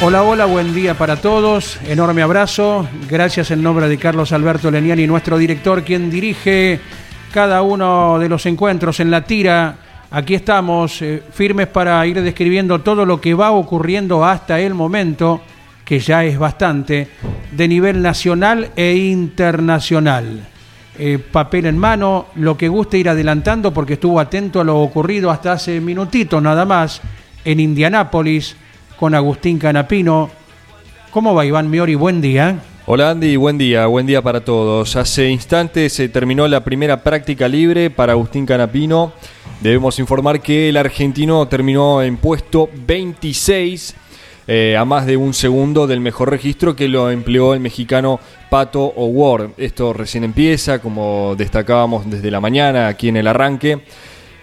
Hola, hola, buen día para todos. Enorme abrazo. Gracias en nombre de Carlos Alberto Leniani, nuestro director, quien dirige cada uno de los encuentros en la tira. Aquí estamos eh, firmes para ir describiendo todo lo que va ocurriendo hasta el momento, que ya es bastante, de nivel nacional e internacional. Eh, papel en mano, lo que guste ir adelantando porque estuvo atento a lo ocurrido hasta hace minutitos nada más en Indianápolis con Agustín Canapino. ¿Cómo va Iván Miori? Buen día. Hola Andy, buen día, buen día para todos. Hace instantes se terminó la primera práctica libre para Agustín Canapino. Debemos informar que el argentino terminó en puesto 26 eh, a más de un segundo del mejor registro que lo empleó el mexicano Pato O'Ward. Esto recién empieza, como destacábamos desde la mañana aquí en el arranque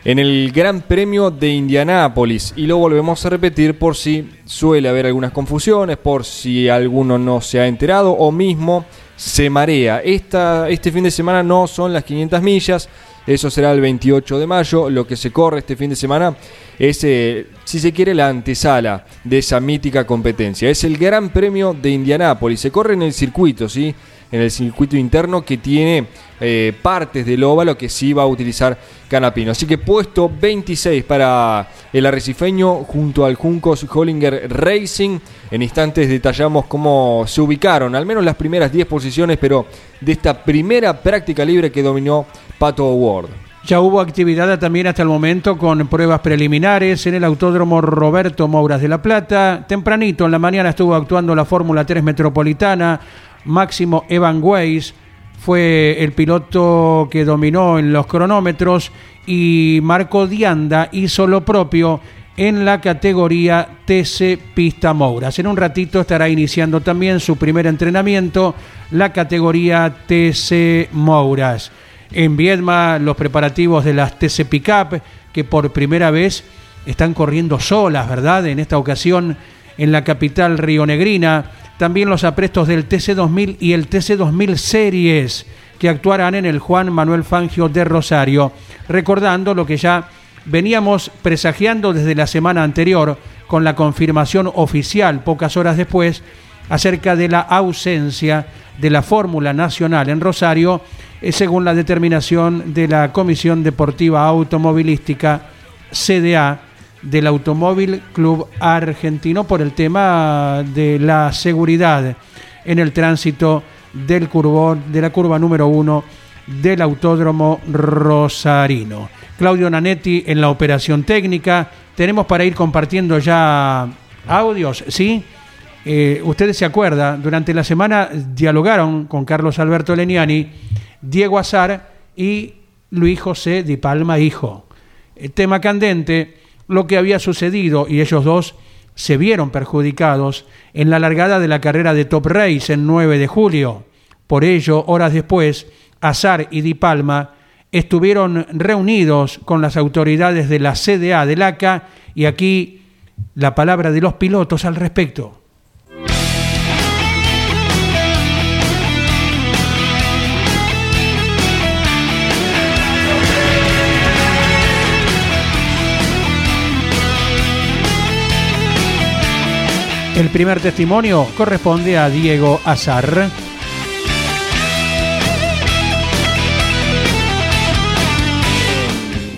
en el Gran Premio de Indianápolis. Y lo volvemos a repetir por si suele haber algunas confusiones, por si alguno no se ha enterado o mismo se marea. Esta, este fin de semana no son las 500 millas, eso será el 28 de mayo. Lo que se corre este fin de semana es, eh, si se quiere, la antesala de esa mítica competencia. Es el Gran Premio de Indianápolis. Se corre en el circuito, ¿sí? En el circuito interno que tiene eh, partes del óvalo que sí va a utilizar Canapino. Así que puesto 26 para el arrecifeño junto al Juncos Hollinger Racing. En instantes detallamos cómo se ubicaron, al menos las primeras 10 posiciones, pero de esta primera práctica libre que dominó Pato Ward. Ya hubo actividad también hasta el momento con pruebas preliminares en el Autódromo Roberto Mouras de La Plata. Tempranito en la mañana estuvo actuando la Fórmula 3 Metropolitana, Máximo Evan Weiss fue el piloto que dominó en los cronómetros y Marco Dianda hizo lo propio en la categoría TC Pista Mouras. En un ratito estará iniciando también su primer entrenamiento, la categoría TC Mouras. En Viedma, los preparativos de las TC Pickup, que por primera vez están corriendo solas, ¿verdad? En esta ocasión en la capital rionegrina también los aprestos del TC2000 y el TC2000 Series que actuarán en el Juan Manuel Fangio de Rosario, recordando lo que ya veníamos presagiando desde la semana anterior con la confirmación oficial pocas horas después acerca de la ausencia de la Fórmula Nacional en Rosario, eh, según la determinación de la Comisión Deportiva Automovilística CDA del Automóvil Club Argentino por el tema de la seguridad en el tránsito del curbón, de la curva número uno del Autódromo Rosarino. Claudio Nanetti en la operación técnica. Tenemos para ir compartiendo ya audios, ¿sí? Eh, ustedes se acuerdan, durante la semana dialogaron con Carlos Alberto Leniani, Diego Azar y Luis José Di Palma Hijo. El tema candente lo que había sucedido y ellos dos se vieron perjudicados en la largada de la carrera de Top Race en 9 de julio. Por ello, horas después, Azar y Di Palma estuvieron reunidos con las autoridades de la CDA del ACA y aquí la palabra de los pilotos al respecto. El primer testimonio corresponde a Diego Azar.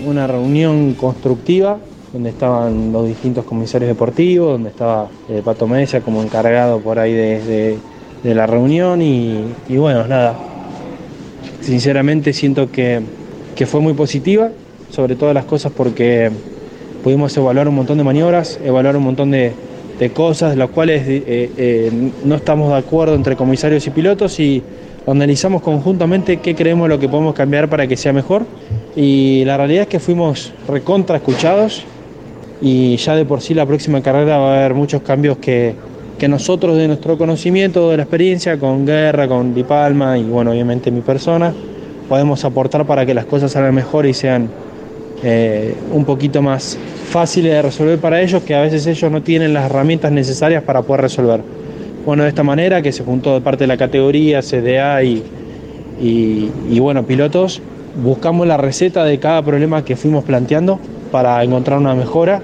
una reunión constructiva donde estaban los distintos comisarios deportivos, donde estaba eh, Pato Mesa como encargado por ahí de, la reunión y, bueno, nada, sinceramente siento que, fue muy positiva, sobre todas las cosas porque pudimos evaluar un montón de maniobras, evaluar un montón de, cosas, de las cuales eh, eh, no estamos de acuerdo entre comisarios y pilotos y analizamos conjuntamente qué creemos lo que podemos cambiar para que sea mejor. Y la realidad es que fuimos recontra escuchados y ya de por sí la próxima carrera va a haber muchos cambios que, nosotros de nuestro conocimiento, de la experiencia con Guerra, con Di Palma y bueno, obviamente mi persona, podemos aportar para que las cosas salgan mejor y sean eh, un poquito más fáciles de resolver para ellos, que a veces ellos no tienen las herramientas necesarias para poder resolver. Bueno, de esta manera que se juntó de parte de la categoría, CDA y, y bueno, pilotos, buscamos la receta de cada problema que fuimos planteando para encontrar una mejora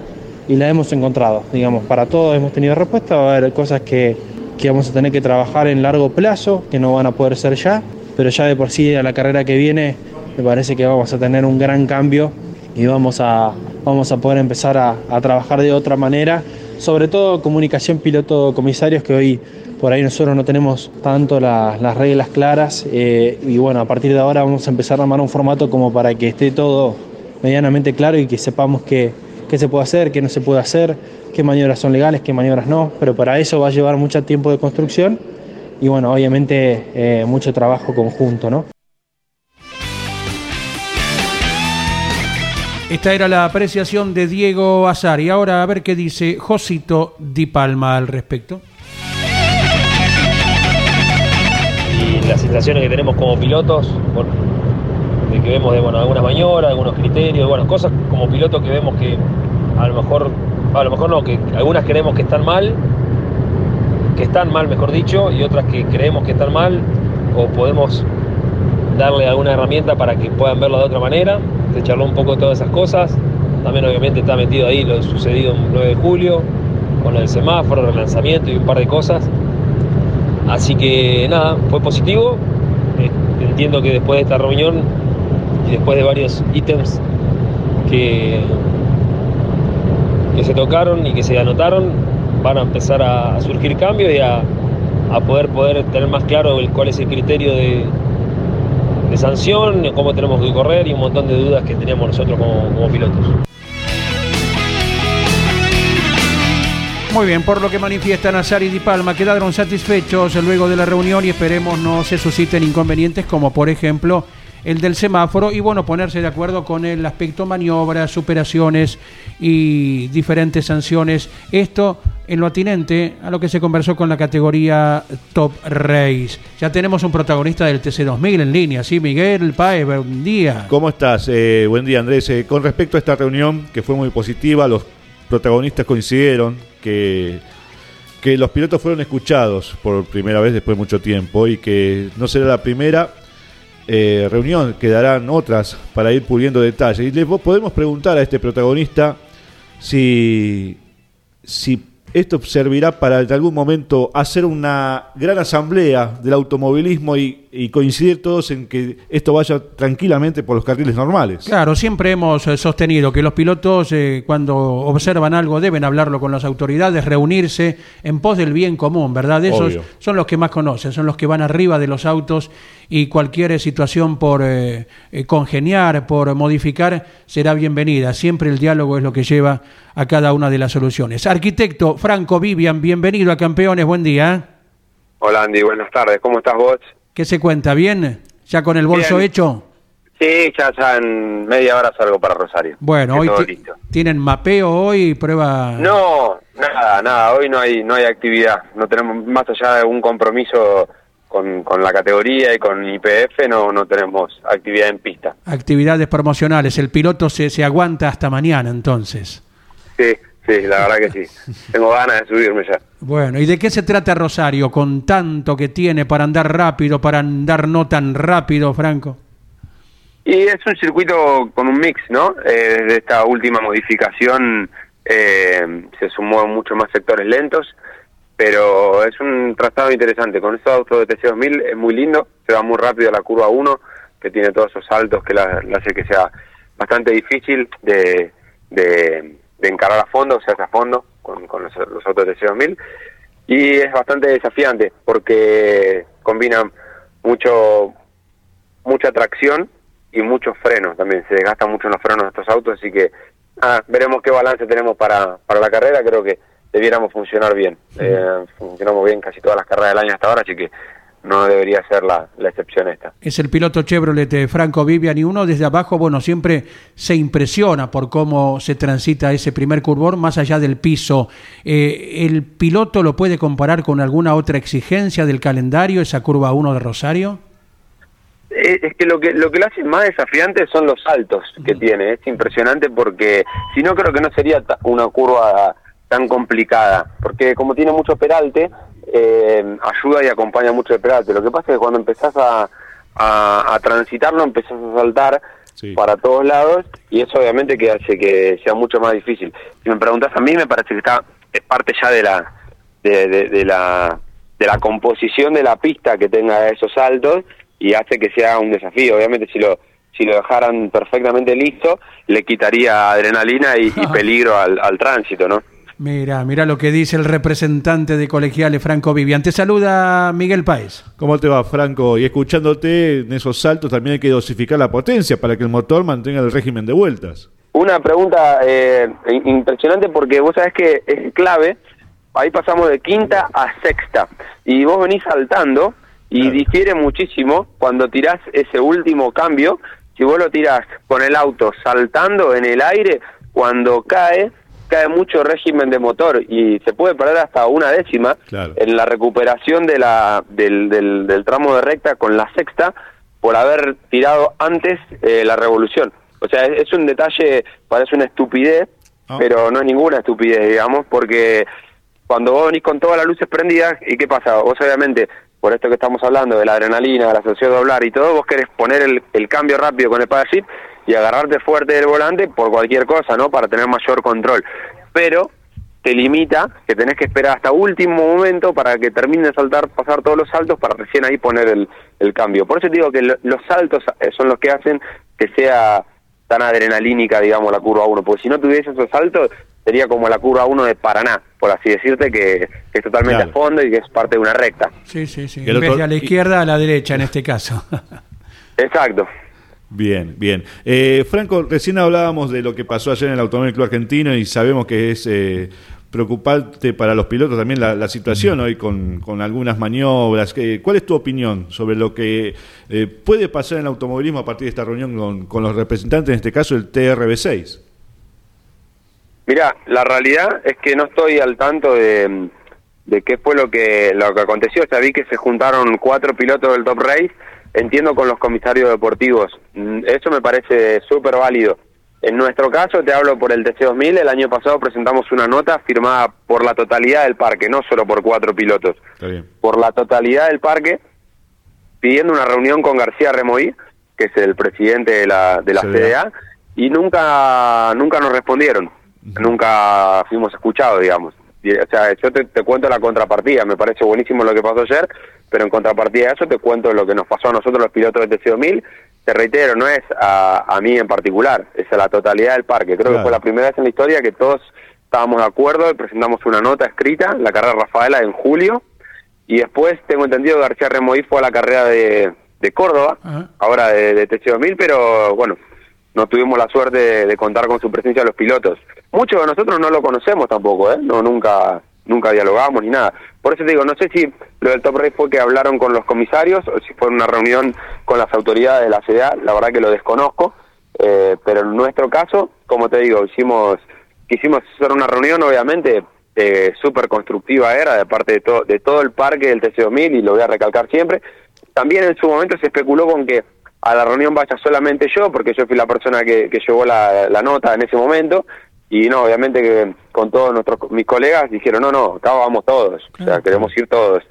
y la hemos encontrado. Digamos, para todos hemos tenido respuesta, va a haber cosas que, vamos a tener que trabajar en largo plazo, que no van a poder ser ya, pero ya de por sí a la carrera que viene me parece que vamos a tener un gran cambio y vamos a, vamos a poder empezar a, trabajar de otra manera, sobre todo comunicación piloto-comisarios, que hoy por ahí nosotros no tenemos tanto las reglas claras eh, y bueno, a partir de ahora vamos a empezar a armar un formato como para que esté todo medianamente claro y que sepamos qué, se puede hacer, qué no se puede hacer, qué maniobras son legales, qué maniobras no, pero para eso va a llevar mucho tiempo de construcción y bueno, obviamente eh, mucho trabajo conjunto, ¿no? Esta era la apreciación de Diego Azar y ahora a ver qué dice Josito Di Palma al respecto. Y las sensaciones que tenemos como pilotos, que vemos de algunas maniobras, algunos criterios, bueno, cosas como piloto que vemos que a lo mejor, a lo mejor no, que algunas creemos que están mal, que están mal mejor dicho, y otras que creemos que están mal, o podemos darle alguna herramienta para que puedan verlo de otra manera. Se charló un poco de todas esas cosas. También obviamente está metido ahí lo sucedido el 9 de julio, con el semáforo, el relanzamiento y un par de cosas. Así que nada, fue positivo. Eh, entiendo que después de esta reunión y después de varios ítems que, que se tocaron y que se anotaron, van a empezar a, surgir cambios y a, poder, poder tener más claro el, cuál es el criterio de, de sanción, cómo tenemos que correr y un montón de dudas que teníamos nosotros como, pilotos. Muy bien, por lo que manifiestan Azar y Di Palma, quedaron satisfechos luego de la reunión y esperemos no se susciten inconvenientes como por ejemplo el del semáforo y bueno, ponerse de acuerdo con el aspecto maniobras, superaciones y diferentes sanciones. Esto en lo atinente a lo que se conversó con la categoría Top Race. Ya tenemos un protagonista del TC2000 en línea, ¿sí? Miguel Paez, buen día. ¿Cómo estás? Eh, buen día, Andrés. Eh, con respecto a esta reunión, que fue muy positiva, los protagonistas coincidieron que que los pilotos fueron escuchados por primera vez después de mucho tiempo y que no será la primera eh, reunión quedarán otras para ir puliendo detalles. Y le podemos preguntar a este protagonista si, si esto servirá para en algún momento hacer una gran asamblea del automovilismo y, coincidir todos en que esto vaya tranquilamente por los carriles normales. Claro, siempre hemos eh, sostenido que los pilotos eh, cuando observan algo deben hablarlo con las autoridades, reunirse en pos del bien común, ¿verdad? Esos son los que más conocen, son los que van arriba de los autos y cualquier situación por eh, congeniar, por modificar, será bienvenida. Siempre el diálogo es lo que lleva a cada una de las soluciones. Arquitecto Franco Vivian, bienvenido a Campeones, buen día. Hola Andy, buenas tardes, ¿cómo estás vos? ¿Qué se cuenta? ¿Bien? ¿Ya con el bolso hecho? Sí, ya, ya en media hora salgo para Rosario. Bueno, hoy tienen mapeo hoy, prueba. No, nada, nada, hoy no hay no hay actividad, no tenemos más allá de un compromiso con, con la categoría y con IPF no no tenemos actividad en pista. Actividades promocionales, el piloto se se aguanta hasta mañana entonces. Sí, sí, la verdad que sí. Tengo ganas de subirme ya. Bueno, ¿y de qué se trata Rosario con tanto que tiene para andar rápido, para andar no tan rápido, Franco? Y es un circuito con un mix, ¿no? Eh, desde esta última modificación eh, se sumó mucho más sectores lentos, pero es un trazado interesante. Con estos autos de TC2000 es muy lindo, se va muy rápido la curva 1, que tiene todos esos saltos que la, hace que sea bastante difícil de, de, de encarar a fondo, o sea, a fondo con, con los, los autos de C2000 y es bastante desafiante porque combina mucho mucha tracción y muchos frenos también. Se desgastan mucho los frenos de estos autos así que ah, veremos qué balance tenemos para, para la carrera. Creo que debiéramos funcionar bien. Eh, funcionamos bien casi todas las carreras del año hasta ahora así que no debería ser la, la excepción esta Es el piloto Chevrolet de Franco Vivian y uno desde abajo, bueno, siempre se impresiona por cómo se transita ese primer curvón más allá del piso. Eh, ¿El piloto lo puede comparar con alguna otra exigencia del calendario, esa curva 1 de Rosario? Eh, es que lo que lo que lo hace más desafiante son los saltos que tiene es impresionante porque si no creo que no sería una curva tan complicada porque como tiene mucho peralte eh, ayuda y acompaña mucho el peralte lo que pasa es que cuando empezás a, a, a transitarlo empezás a saltar Sí. para todos lados y eso obviamente que hace que sea mucho más difícil si me preguntas a mí me parece que está es parte ya de la de, de- de la de la composición de la pista que tenga esos saltos y hace que sea un desafío. Obviamente si lo si lo dejaran perfectamente listo, le quitaría adrenalina y, y peligro al, al tránsito, ¿no? Mira, mira lo que dice el representante de colegiales Franco Vivian. Te saluda Miguel Páez. ¿Cómo te va, Franco? Y escuchándote en esos saltos también hay que dosificar la potencia para que el motor mantenga el régimen de vueltas. Una pregunta eh, impresionante porque vos sabés que es clave, ahí pasamos de quinta a sexta y vos venís saltando y Claro. difiere muchísimo cuando tirás ese último cambio, si vos lo tirás con el auto saltando en el aire, cuando cae, cae mucho régimen de motor y se puede perder hasta una décima Claro. en la recuperación de la, del, del, del tramo de recta con la sexta por haber tirado antes eh, la revolución. O sea, es, es un detalle, parece una estupidez, Ah. pero no es ninguna estupidez, digamos, porque cuando vos venís con todas las luces prendidas, ¿y qué pasa? Vos obviamente, por esto que estamos hablando de la adrenalina, de la sensación de doblar y todo, vos querés poner el, el cambio rápido con el shift y agarrarte fuerte del volante por cualquier cosa, ¿no? Para tener mayor control. Pero te limita que tenés que esperar hasta último momento para que termine de saltar, pasar todos los saltos para recién ahí poner el, el cambio. Por eso te digo que lo- los saltos eh, son los que hacen que sea tan adrenalínica, digamos, la curva 1, porque si no tuviese esos saltos sería como la curva 1 de Paraná, por así decirte, que, que es totalmente Claro. a fondo y que es parte de una recta. Sí, sí, sí. En vez de a la izquierda, a la derecha en este caso. Exacto. Bien, bien. Eh, Franco, recién hablábamos de lo que pasó ayer en el Automóvil Club Argentino y sabemos que es eh, preocupante para los pilotos también la, la situación hoy con, con algunas maniobras. Eh, ¿Cuál es tu opinión sobre lo que eh, puede pasar en el automovilismo a partir de esta reunión con, con los representantes, en este caso el TRB6? Mira, la realidad es que no estoy al tanto de, de qué fue lo que lo que aconteció. Ya vi que se juntaron cuatro pilotos del Top Race, entiendo con los comisarios deportivos. Mm, Eso me parece súper válido. En nuestro caso, te hablo por el TC2000, el año pasado presentamos una nota firmada por la totalidad del parque, no solo por cuatro pilotos, Está bien. por la totalidad del parque, pidiendo una reunión con García Remoí, que es el presidente de la, de la CDA. CDA, y nunca nunca nos respondieron, nunca fuimos escuchados, digamos. O sea, yo te, te cuento la contrapartida, me parece buenísimo lo que pasó ayer, pero en contrapartida de eso te cuento lo que nos pasó a nosotros los pilotos del TC2000. Te reitero, no es a, a mí en particular, es a la totalidad del parque. Creo Claro. que fue la primera vez en la historia que todos estábamos de acuerdo y presentamos una nota escrita, la carrera Rafaela en julio, y después tengo entendido que García Remoí fue a la carrera de, de Córdoba, ahora de, de TC2000, pero bueno, no tuvimos la suerte de, de contar con su presencia los pilotos. Muchos de nosotros no lo conocemos tampoco, ¿eh? No, nunca, nunca dialogamos ni nada. Por eso te digo, no sé si lo del Top Race fue que hablaron con los comisarios o si fue una reunión con las autoridades de la CDA, la verdad que lo desconozco, eh, pero en nuestro caso, como te digo, hicimos quisimos hacer una reunión, obviamente, eh, súper constructiva era de parte de, todo de todo el parque del TC2000 y lo voy a recalcar siempre. También en su momento se especuló con que a la reunión vaya solamente yo, porque yo fui la persona que, que llevó la, la nota en ese momento, y no, obviamente que con todos nuestros mis colegas dijeron, no, no, acá vamos todos, o sea, queremos ir todos.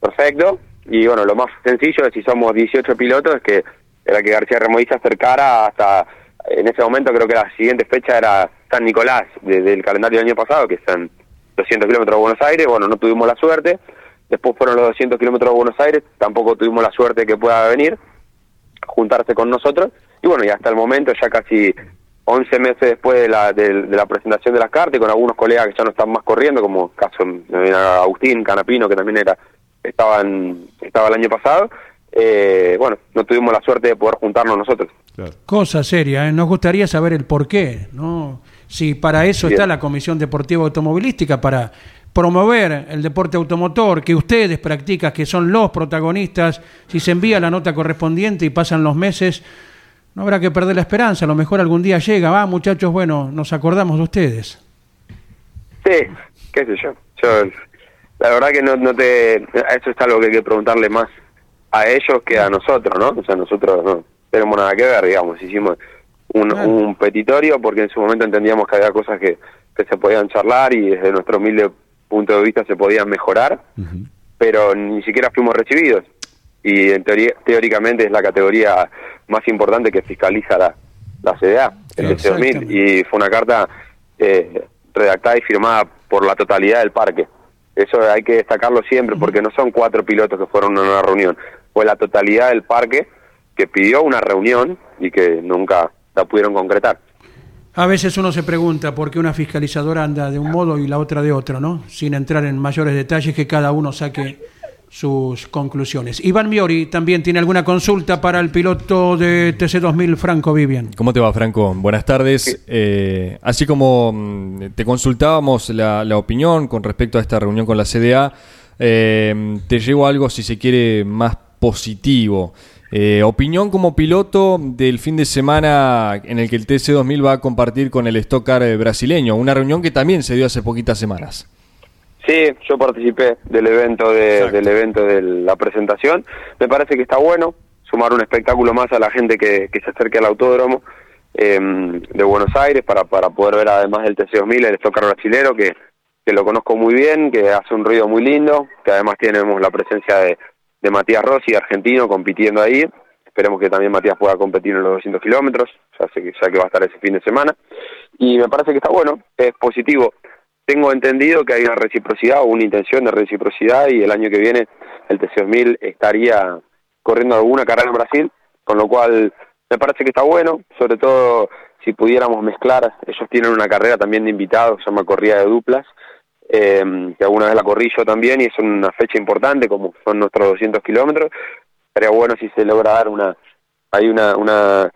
Perfecto, y bueno, lo más sencillo, si somos 18 pilotos, es que era que García Remoí se acercara hasta, en ese momento creo que la siguiente fecha era San Nicolás, de- del calendario del año pasado, que están 200 kilómetros de Buenos Aires, bueno, no tuvimos la suerte, después fueron los 200 kilómetros de Buenos Aires, tampoco tuvimos la suerte que pueda venir, juntarse con nosotros, y bueno, y hasta el momento, ya casi 11 meses después de la, de, la presentación de las cartas, y con algunos colegas que ya no están más corriendo, como el caso de Agustín Canapino, que también era estaban estaba el año pasado, eh, bueno, no tuvimos la suerte de poder juntarnos nosotros. Cosa seria, ¿eh? nos gustaría saber el por qué, ¿no? Si para eso está la Comisión Deportiva Automovilística, para promover el deporte automotor que ustedes practican, que son los protagonistas, si se envía la nota correspondiente y pasan los meses, no habrá que perder la esperanza, a lo mejor algún día llega, va muchachos, bueno, nos acordamos de ustedes. Sí, qué sé yo, yo la verdad que no, no te, eso es algo que hay que preguntarle más a ellos que a nosotros, ¿no? O sea, nosotros no tenemos nada que ver, digamos, hicimos un, un petitorio porque en su momento entendíamos que había cosas que, que se podían charlar y desde nuestro humilde punto de vista se podían mejorar, pero ni siquiera fuimos recibidos. Y en teoría, teóricamente es la categoría más importante que fiscaliza la, la CDA, el TC2000, y fue una carta eh, redactada y firmada por la totalidad del parque. Eso hay que destacarlo siempre porque no son cuatro pilotos que fueron a una reunión, fue la totalidad del parque que pidió una reunión y que nunca la pudieron concretar. A veces uno se pregunta por qué una fiscalizadora anda de un modo y la otra de otro, ¿no? Sin entrar en mayores detalles, que cada uno saque sus conclusiones. Iván Miori también tiene alguna consulta para el piloto de TC2000, Franco Vivian. ¿Cómo te va, Franco? Buenas tardes. Eh, así como mm, te consultábamos la, opinión con respecto a esta reunión con la CDA, eh, te llevo algo, si se quiere, más positivo. Eh, opinión como piloto del fin de semana en el que el TC2000 va a compartir con el Stock Car brasileño, una reunión que también se dio hace poquitas semanas. Sí, yo participé del evento de, del evento de la presentación. Me parece que está bueno sumar un espectáculo más a la gente que, se acerque al autódromo em, de Buenos Aires para, para poder ver además del TC2000 el Stock Car brasilero que, que lo conozco muy bien, que hace un ruido muy lindo, que además tenemos la presencia de de Matías Rossi, argentino, compitiendo ahí. Esperemos que también Matías pueda competir en los 200 kilómetros, ya sé que, ya que va a estar ese fin de semana. Y me parece que está bueno, es positivo. Tengo entendido que hay una reciprocidad o una intención de reciprocidad y el año que viene el TC2000 estaría corriendo alguna carrera en Brasil, con lo cual me parece que está bueno, sobre todo si pudiéramos mezclar, ellos tienen una carrera también de invitados, se llama Corrida de Duplas, eh, que alguna vez la corrí yo también y es una fecha importante como son nuestros 200 kilómetros. Sería bueno si se logra dar una, hay una, una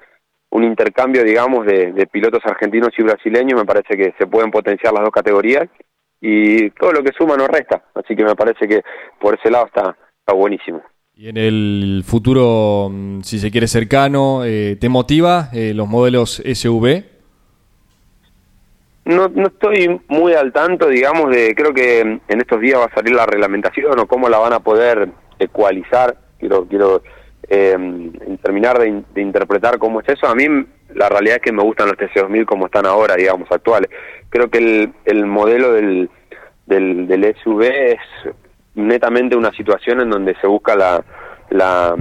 un intercambio, digamos, de, de, pilotos argentinos y brasileños, me parece que se pueden potenciar las dos categorías y todo lo que suma no resta, así que me parece que por ese lado está, está buenísimo. Y en el futuro, mm, si se quiere cercano, eh, ¿te motiva eh, los modelos SUV? No, no estoy muy al tanto, digamos, de creo que en estos días va a salir la reglamentación o cómo la van a poder ecualizar. Quiero quiero eh, terminar de, interpretar cómo es eso. A mí la realidad es que me gustan los TC2000 como están ahora, digamos, actuales. Creo que el, el modelo del, del, del SUV es netamente una situación en donde se busca la, la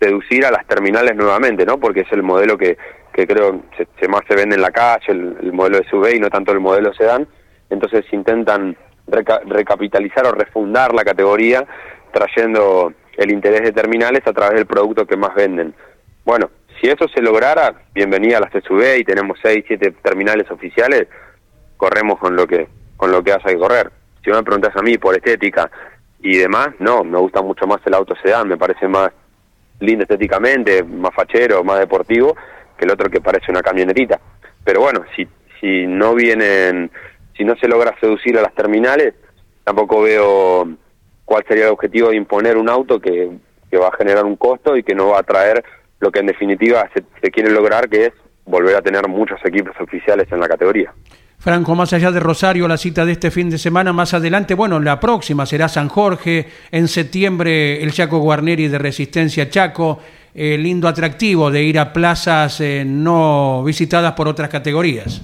seducir a las terminales nuevamente, ¿no? Porque es el modelo que que creo se, más se vende en la calle, el, modelo de SUV y no tanto el modelo sedán. Entonces intentan recapitalizar o refundar la categoría trayendo el interés de terminales a través del producto que más venden. Bueno, si eso se lograra, bienvenida a las SUV y tenemos 6, 7 terminales oficiales, corremos con lo que con lo que haya que correr. Si me preguntas a mí por estética y demás, no, me gusta mucho más el auto sedán, me parece más lindo estéticamente, más fachero, más deportivo, que el otro que parece una camionetita. Pero bueno, si, si no vienen, si no se logra seducir a las terminales, tampoco veo cuál sería el objetivo de imponer un auto que, que va a generar un costo y que no va a traer lo que en definitiva se, quiere lograr, que es volver a tener muchos equipos oficiales en la categoría. Franco, más allá de Rosario, la cita de este fin de semana, más adelante, bueno, la próxima será San Jorge, en septiembre el Chaco Guarneri de Resistencia Chaco, el lindo atractivo de ir a plazas eh, no visitadas por otras categorías.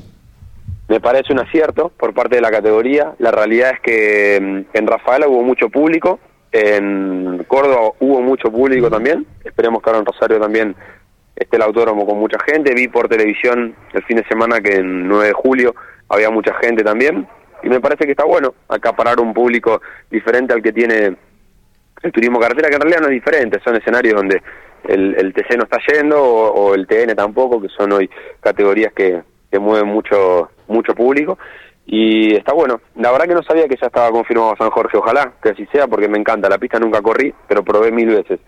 Me parece un acierto por parte de la categoría. La realidad es que mm, en Rafaela hubo mucho público, en Córdoba hubo mucho público también. Esperemos que ahora en Rosario también esté el autódromo con mucha gente. Vi por televisión el fin de semana que en 9 de julio había mucha gente también. Y me parece que está bueno acaparar un público diferente al que tiene el turismo carretera, que en realidad no es diferente, son escenarios donde el, el TC no está yendo o, o el TN tampoco, que son hoy categorías que, que mueven mucho, mucho público. Y está bueno. La verdad que no sabía que ya estaba confirmado San Jorge. Ojalá que así sea porque me encanta. La pista nunca corrí, pero probé mil veces.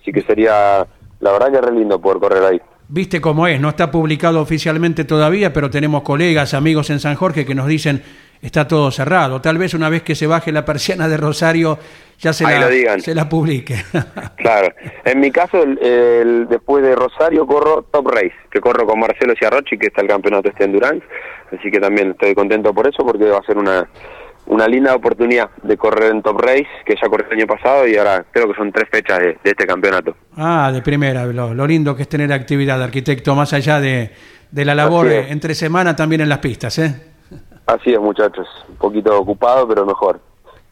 Así que sería, la verdad que es re lindo poder correr ahí. Viste cómo es, no está publicado oficialmente todavía, pero tenemos colegas, amigos en San Jorge que nos dicen está todo cerrado. Tal vez una vez que se baje la persiana de Rosario ya se, Ahí la, lo digan. se la publique. Claro. En mi caso, el, el- después de Rosario corro Top Race, que corro con Marcelo Ciarrochi, que está el campeonato este Endurance. Así que también estoy contento por eso, porque va a ser una, una linda oportunidad de correr en Top Race, que ya corrí el año pasado y ahora creo que son tres fechas de, de este campeonato. ah, de primera, lo, lo lindo que es tener actividad, arquitecto, más allá de, de la labor entre semana también en las pistas. ¿eh? Así es, muchachos. Un poquito ocupado, pero mejor.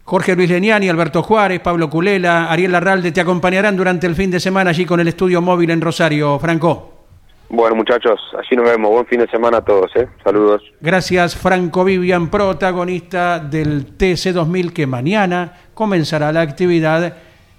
Jorge Luis Leniani, Alberto Juárez, Pablo Culela, Ariel Larralde te acompañarán durante el fin de semana allí con el estudio móvil en Rosario, Franco. Bueno, muchachos, allí nos vemos. Buen fin de semana a todos, ¿eh? Saludos. Gracias, Franco Vivian, protagonista del TC2000, que mañana comenzará la actividad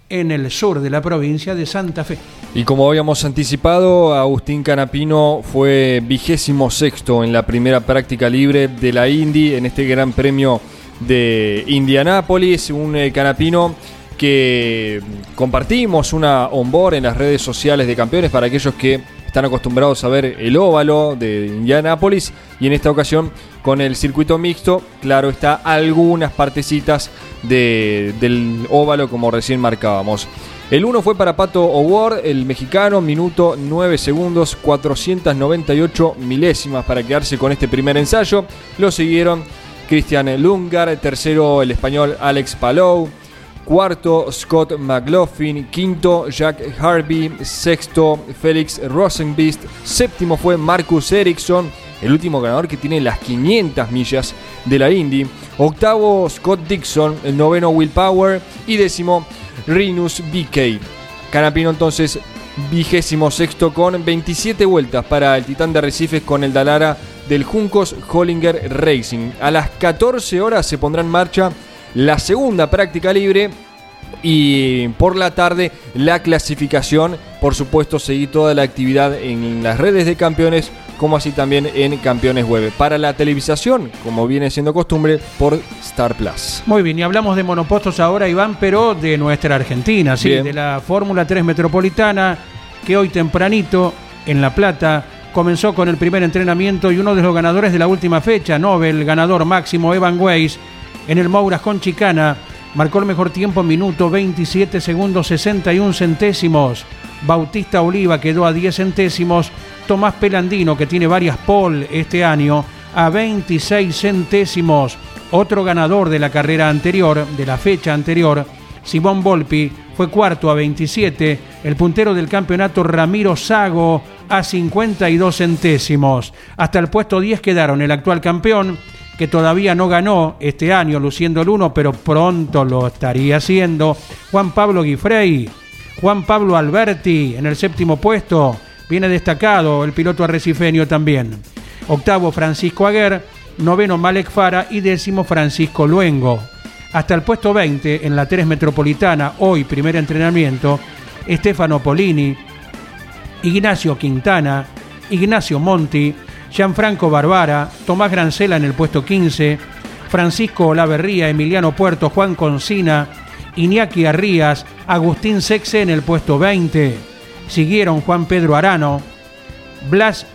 en el sur de la provincia de Santa Fe. Y como habíamos anticipado, Agustín Canapino fue vigésimo sexto en la primera práctica libre de la Indy en este Gran Premio de Indianápolis. Un eh, Canapino que compartimos una onboard en las redes sociales de campeones para aquellos que están acostumbrados a ver el óvalo de Indianápolis y en esta ocasión con el circuito mixto, claro está, algunas partecitas de- del óvalo como recién marcábamos. El 1 fue para Pato O'Ward, el mexicano, minuto 9 segundos, 498 milésimas para quedarse con este primer ensayo. Lo siguieron Christian Lungar, tercero el español Alex Palou, cuarto Scott McLaughlin, quinto Jack Harvey, sexto Félix Rosenbeest, séptimo fue Marcus Ericsson, el último ganador que tiene las 500 millas de la Indy, octavo Scott Dixon, el noveno Will Power y décimo Rinus BK. Canapino entonces vigésimo sexto con 27 vueltas para el Titán de Arrecifes con el Dalara del Juncos Hollinger Racing. A las 14 horas se pondrá en marcha la segunda práctica libre y por la tarde la clasificación. Por supuesto, seguí toda la actividad en las redes de campeones, como así también en Campeones Web. Para la televisación, como viene siendo costumbre, por Star Plus. Muy bien, y hablamos de monopostos ahora, Iván, pero de nuestra Argentina, ¿sí? Bien. de la Fórmula 3 Metropolitana, que hoy tempranito en La Plata comenzó con el primer entrenamiento y uno de los ganadores de la última fecha, Nobel, ganador máximo Evan Weiss, en el Mouras con Chicana, marcó el mejor tiempo, minuto 27 segundos 61 centésimos. Bautista Oliva quedó a 10 centésimos. Tomás Pelandino, que tiene varias pole este año, a 26 centésimos. Otro ganador de la carrera anterior, de la fecha anterior, Simón Volpi, fue cuarto a 27. El puntero del campeonato, Ramiro Sago, a 52 centésimos. Hasta el puesto 10 quedaron el actual campeón, que todavía no ganó este año, luciendo el 1, pero pronto lo estaría haciendo, Juan Pablo Guifrey. Juan Pablo Alberti en el séptimo puesto. Viene destacado el piloto arrecifeño también. Octavo Francisco Aguer, noveno Malek Fara y décimo Francisco Luengo. Hasta el puesto 20 en la 3 Metropolitana, hoy primer entrenamiento, Estefano Polini, Ignacio Quintana, Ignacio Monti, Gianfranco Barbara, Tomás Grancela en el puesto 15, Francisco Olaverría, Emiliano Puerto, Juan Concina, Iñaki Arrías, Agustín Sexe en el puesto 20. Siguieron Juan Pedro Arano, Blas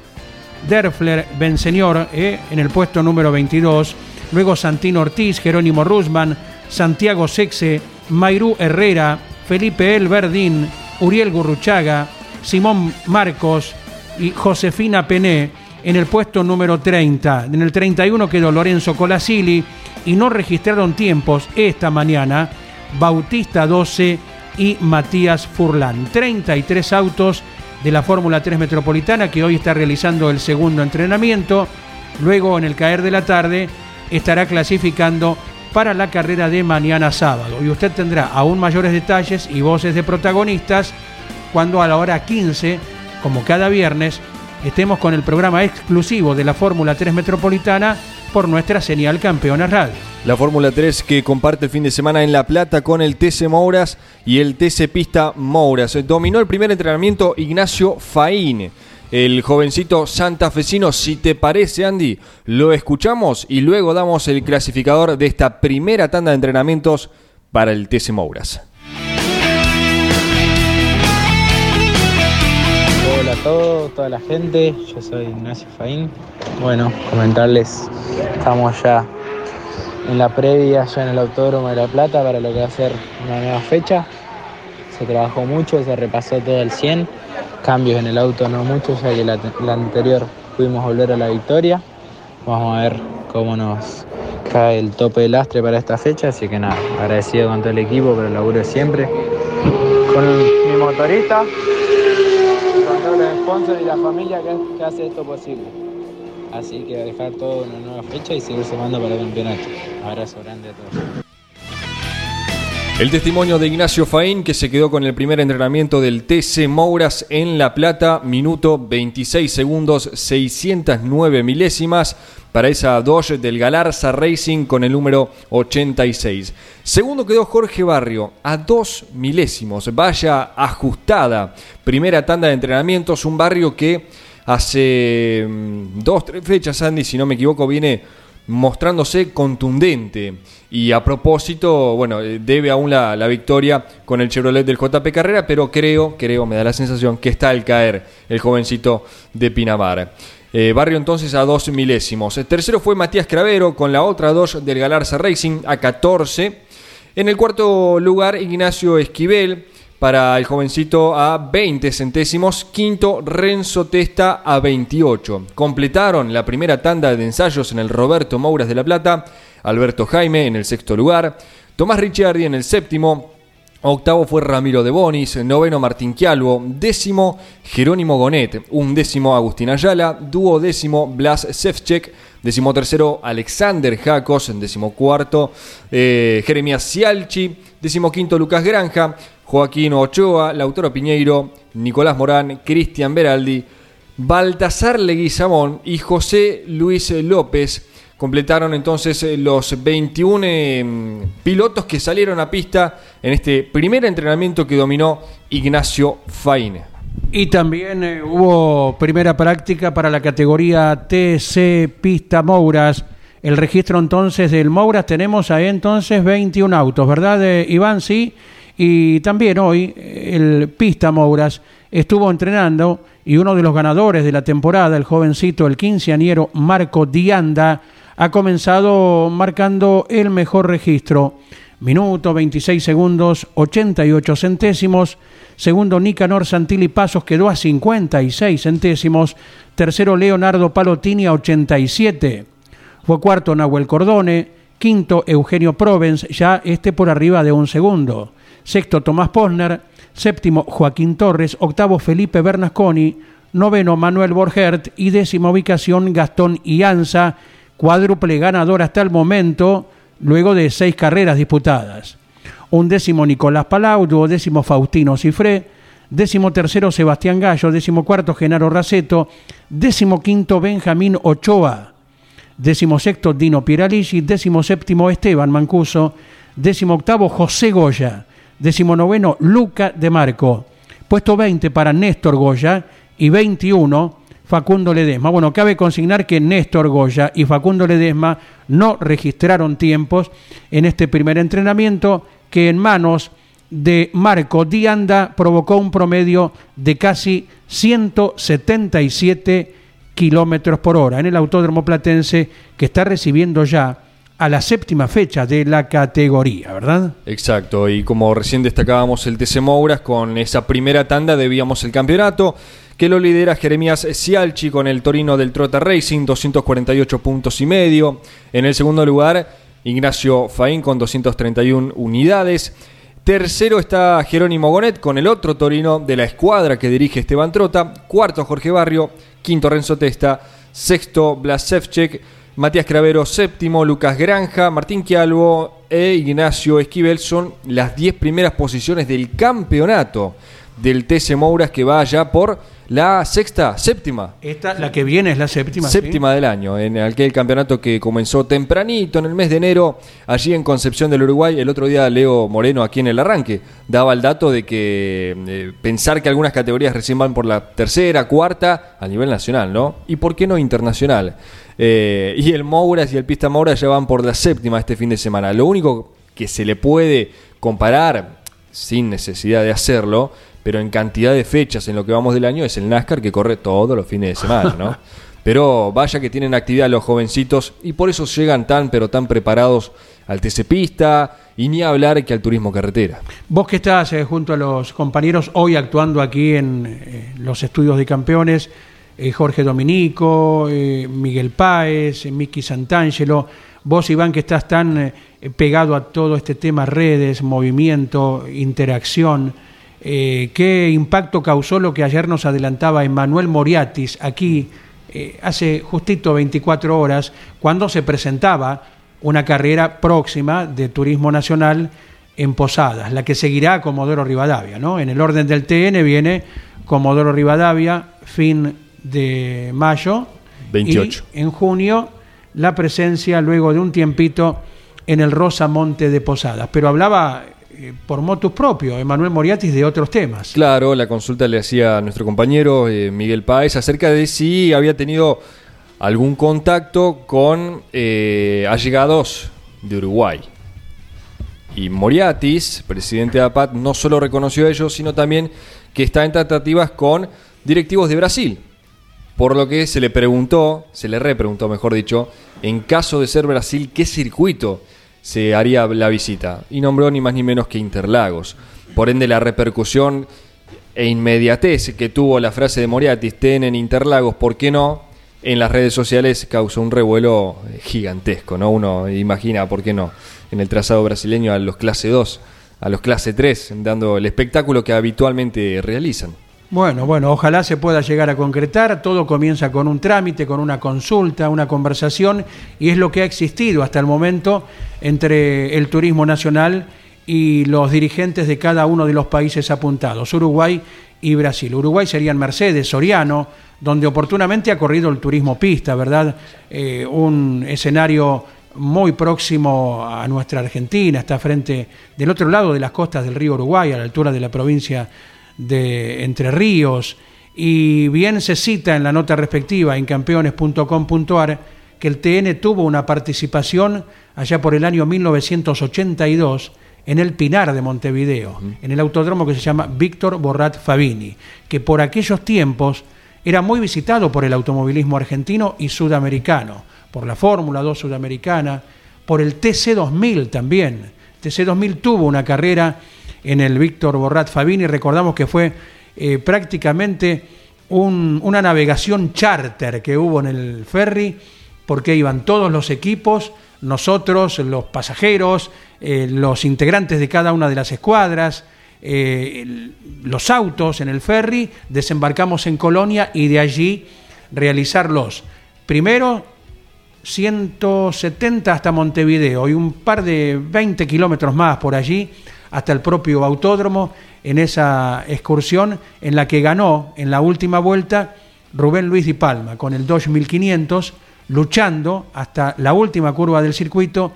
Derfler Benseñor eh, en el puesto número 22. Luego Santino Ortiz, Jerónimo Rusman, Santiago Sexe, Mairú Herrera, Felipe El Verdín, Uriel Gurruchaga, Simón Marcos y Josefina Pené en el puesto número 30. En el 31 quedó Lorenzo Colasili y no registraron tiempos esta mañana Bautista 12 y Matías Furlan. 33 autos de la Fórmula 3 Metropolitana que hoy está realizando el segundo entrenamiento. Luego en el caer de la tarde estará clasificando para la carrera de mañana sábado. Y usted tendrá aún mayores detalles y voces de protagonistas cuando a la hora 15, como cada viernes, estemos con el programa exclusivo de la Fórmula 3 Metropolitana por nuestra señal Campeones Radio. La Fórmula 3 que comparte el fin de semana en La Plata con el TC Mouras y el TC Pista Mouras. Dominó el primer entrenamiento Ignacio Faín, el jovencito santafesino. Si te parece, Andy, lo escuchamos y luego damos el clasificador de esta primera tanda de entrenamientos para el TC Mouras. Hola a todos, toda la gente, yo soy Ignacio Faín. Bueno, comentarles, estamos ya en la previa, ya en el Autódromo de La Plata para lo que va a ser una nueva fecha. Se trabajó mucho, se repasó todo el 100, cambios en el auto no mucho, ya que la, anterior pudimos volver a la victoria. Vamos a ver cómo nos cae el tope de lastre para esta fecha, así que nada, agradecido con todo el equipo por el laburo de siempre. Con mi motorista, con todos los sponsors y la familia que hace esto posible. Así que a dejar todo en una nueva fecha y seguir sumando para el campeonato. Abrazo grande a todos. El testimonio de Ignacio Faín que se quedó con el primer entrenamiento del TC Mouras en La Plata, minuto 26 segundos 609 milésimas para esa Dodge del Galarza Racing con el número 86. Segundo quedó Jorge Barrio a dos milésimos, vaya ajustada. Primera tanda de entrenamientos, un barrio que hace mm, dos, tres fechas, Andy, si no me equivoco, viene mostrándose contundente. Y a propósito, bueno, eh, debe aún la, la, victoria con el Chevrolet del JP Carrera, pero creo, creo, me da la sensación que está al caer el jovencito de Pinamar. Eh, barrio entonces a dos milésimos. El tercero fue Matías Cravero con la otra dos del Galarza Racing a 14. En el cuarto lugar, Ignacio Esquivel para el jovencito a 20 centésimos. Quinto, Renzo Testa a 28. Completaron la primera tanda de ensayos en el Roberto Mouras de La Plata. Alberto Jaime en el sexto lugar. Tomás Ricciardi en el séptimo. Octavo fue Ramiro de Bonis, noveno Martín Quialvo, décimo Jerónimo Gonet, un décimo Agustín Ayala, duodécimo Blas Sefchek, décimo tercero Alexander Jacos, décimo cuarto eh, Jeremías Cialchi, décimo quinto Lucas Granja, Joaquín Ochoa, Lautaro Piñeiro, Nicolás Morán, Cristian Beraldi, Baltasar Leguizamón y José Luis López completaron entonces eh, los 21 eh, pilotos que salieron a pista en este primer entrenamiento que dominó Ignacio Faine. Y también eh, hubo primera práctica para la categoría TC Pista Mouras. El registro entonces del Mouras tenemos ahí entonces 21 autos, ¿verdad, Iván? Sí. Y también hoy el Pista Mouras estuvo entrenando y uno de los ganadores de la temporada, el jovencito, el quinceañero Marco Dianda, ha comenzado marcando el mejor registro. Minuto 26 segundos 88 centésimos. Segundo Nicanor Santilli Pasos quedó a 56 centésimos. Tercero Leonardo Palotini a 87. Fue cuarto Nahuel Cordone. Quinto Eugenio Provence, ya este por arriba de un segundo. Sexto Tomás Posner. Séptimo Joaquín Torres. Octavo Felipe Bernasconi. Noveno Manuel Borgert. Y décima ubicación Gastón Ianza cuádruple ganador hasta el momento, luego de seis carreras disputadas. Un décimo Nicolás Palau, duodécimo Faustino Cifré, décimo tercero Sebastián Gallo, décimo cuarto Genaro Raceto, décimo quinto Benjamín Ochoa, décimo sexto Dino Pieraligi, décimo séptimo Esteban Mancuso, décimo octavo José Goya, décimo noveno Luca de Marco, puesto 20 para Néstor Goya y 21 Facundo Ledesma. Bueno, cabe consignar que Néstor Goya y Facundo Ledesma no registraron tiempos en este primer entrenamiento que en manos de Marco Dianda provocó un promedio de casi 177 kilómetros por hora en el Autódromo Platense que está recibiendo ya a la séptima fecha de la categoría, ¿verdad? Exacto, y como recién destacábamos el TC Mouras, con esa primera tanda debíamos el campeonato que lo lidera Jeremías Cialchi con el Torino del Trota Racing, 248 puntos y medio. En el segundo lugar, Ignacio Faín con 231 unidades. Tercero está Jerónimo Gonet con el otro Torino de la escuadra que dirige Esteban Trota. Cuarto Jorge Barrio. Quinto Renzo Testa. Sexto Blas Matías Cravero séptimo. Lucas Granja. Martín Quialvo e Ignacio Esquivel son las 10 primeras posiciones del campeonato del TC Mouras que va allá por la sexta, séptima. Esta, la que viene es la séptima. ¿sí? Séptima del año, en aquel campeonato que comenzó tempranito en el mes de enero, allí en Concepción del Uruguay. El otro día Leo Moreno, aquí en el arranque, daba el dato de que eh, pensar que algunas categorías recién van por la tercera, cuarta, a nivel nacional, ¿no? ¿Y por qué no internacional? Eh, y el Mouras y el Pista Moura ya van por la séptima este fin de semana. Lo único que se le puede comparar, sin necesidad de hacerlo, pero en cantidad de fechas en lo que vamos del año, es el NASCAR que corre todos los fines de semana, ¿no? Pero vaya que tienen actividad los jovencitos y por eso llegan tan, pero tan preparados al TC Pista y ni hablar que al turismo carretera. Vos que estás eh, junto a los compañeros hoy actuando aquí en eh, los estudios de campeones, Jorge Dominico, eh, Miguel Páez, eh, Miki Santangelo, vos Iván que estás tan eh, pegado a todo este tema redes, movimiento, interacción, eh, ¿qué impacto causó lo que ayer nos adelantaba Emanuel Moriatis aquí eh, hace justito 24 horas cuando se presentaba una carrera próxima de turismo nacional en Posadas, la que seguirá a Comodoro Rivadavia. ¿no? En el orden del TN viene Comodoro Rivadavia, fin de mayo. 28. Y en junio la presencia luego de un tiempito en el Rosa Monte de Posadas. Pero hablaba eh, por motus propio, Emanuel Moriatis, de otros temas. Claro, la consulta le hacía a nuestro compañero eh, Miguel Páez acerca de si había tenido algún contacto con eh, allegados de Uruguay. Y Moriatis, presidente de APAT, no solo reconoció ello, sino también que está en tratativas con directivos de Brasil. Por lo que se le preguntó, se le repreguntó, mejor dicho, en caso de ser Brasil, ¿qué circuito se haría la visita? Y nombró ni más ni menos que Interlagos. Por ende, la repercusión e inmediatez que tuvo la frase de Moriatis, ten en Interlagos, ¿por qué no? En las redes sociales causó un revuelo eh, gigantesco, ¿no? Uno imagina, ¿por qué no? En el trazado brasileño a los clase 2, a los clase 3, dando el espectáculo que habitualmente realizan. Bueno, bueno, ojalá se pueda llegar a concretar. Todo comienza con un trámite, con una consulta, una conversación, y es lo que ha existido hasta el momento entre el turismo nacional y los dirigentes de cada uno de los países apuntados, Uruguay y Brasil. Uruguay serían Mercedes, Soriano, donde oportunamente ha corrido el turismo pista, ¿verdad? Eh, un escenario muy próximo a nuestra Argentina, está frente del otro lado de las costas del río Uruguay, a la altura de la provincia de Entre Ríos, y bien se cita en la nota respectiva en campeones.com.ar que el TN tuvo una participación allá por el año 1982 en el Pinar de Montevideo, en el autódromo que se llama Víctor Borrat Fabini, que por aquellos tiempos era muy visitado por el automovilismo argentino y sudamericano, por la Fórmula 2 sudamericana, por el TC2000 también. TC2000 tuvo una carrera en el Víctor Borrat Fabini, recordamos que fue eh, prácticamente un- una navegación charter que hubo en el ferry, porque iban todos los equipos, nosotros, los pasajeros, eh, los integrantes de cada una de las escuadras, eh, los autos en el ferry, desembarcamos en Colonia y de allí realizarlos. Primero 170 hasta Montevideo y un par de 20 kilómetros más por allí hasta el propio autódromo en esa excursión en la que ganó en la última vuelta Rubén Luis Di Palma con el Dodge 1500 luchando hasta la última curva del circuito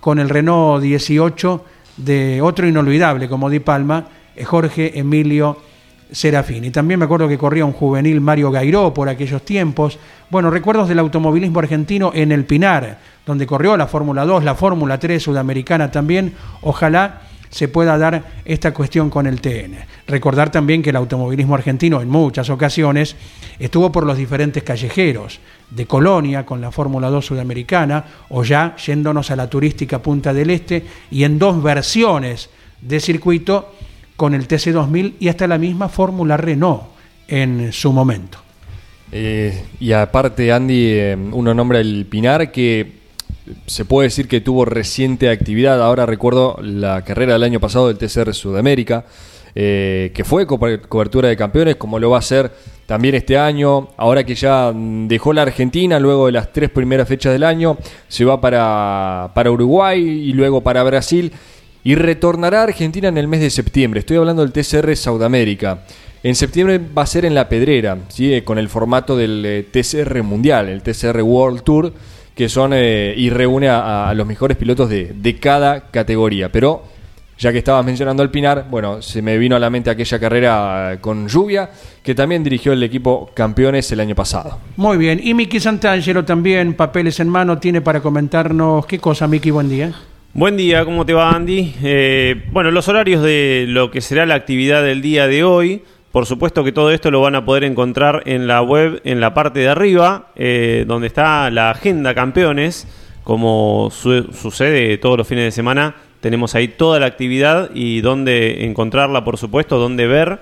con el Renault 18 de otro inolvidable como Di Palma, eh, Jorge Emilio Serafini. También me acuerdo que corría un juvenil Mario Gairó por aquellos tiempos. Bueno, recuerdos del automovilismo argentino en el Pinar, donde corrió la Fórmula 2, la Fórmula 3 sudamericana también. Ojalá se pueda dar esta cuestión con el TN. Recordar también que el automovilismo argentino en muchas ocasiones estuvo por los diferentes callejeros de Colonia con la Fórmula 2 sudamericana o ya yéndonos a la turística Punta del Este y en dos versiones de circuito con el TC2000 y hasta la misma Fórmula Renault en su momento. Eh, y aparte, Andy, eh, uno nombra el Pinar que se puede decir que tuvo reciente actividad. Ahora recuerdo la carrera del año pasado del TCR Sudamérica, eh, que fue co- cobertura de campeones, como lo va a ser también este año. Ahora que ya dejó la Argentina, luego de las tres primeras fechas del año, se va para, para Uruguay y luego para Brasil. Y retornará a Argentina en el mes de septiembre. Estoy hablando del TCR Sudamérica. En septiembre va a ser en La Pedrera, ¿sí? Eh, con el formato del eh, TCR Mundial, el TCR World Tour, que son eh, y reúne a, a los mejores pilotos de, de cada categoría. Pero ya que estabas mencionando al Pinar, bueno, se me vino a la mente aquella carrera eh, con lluvia, que también dirigió el equipo campeones el año pasado. Muy bien. Y Miki Santangelo también, papeles en mano, tiene para comentarnos qué cosa, Miki, buen día. Buen día, ¿cómo te va Andy? Eh, bueno, los horarios de lo que será la actividad del día de hoy, por supuesto que todo esto lo van a poder encontrar en la web, en la parte de arriba, eh, donde está la agenda campeones, como su- sucede todos los fines de semana, tenemos ahí toda la actividad y dónde encontrarla, por supuesto, dónde ver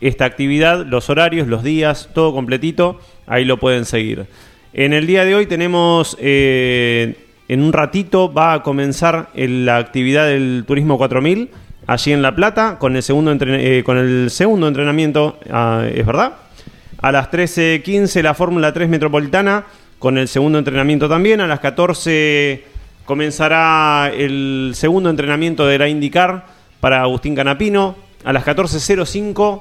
esta actividad, los horarios, los días, todo completito, ahí lo pueden seguir. En el día de hoy tenemos, eh, en un ratito va a comenzar la actividad del Turismo 4000, allí en La Plata, con el segundo, eh, con el segundo entrenamiento, ah, ¿es verdad? A las 13.15 la Fórmula 3 Metropolitana, con el segundo entrenamiento también. A las 14 comenzará el segundo entrenamiento de la IndyCar para Agustín Canapino. A las 14.05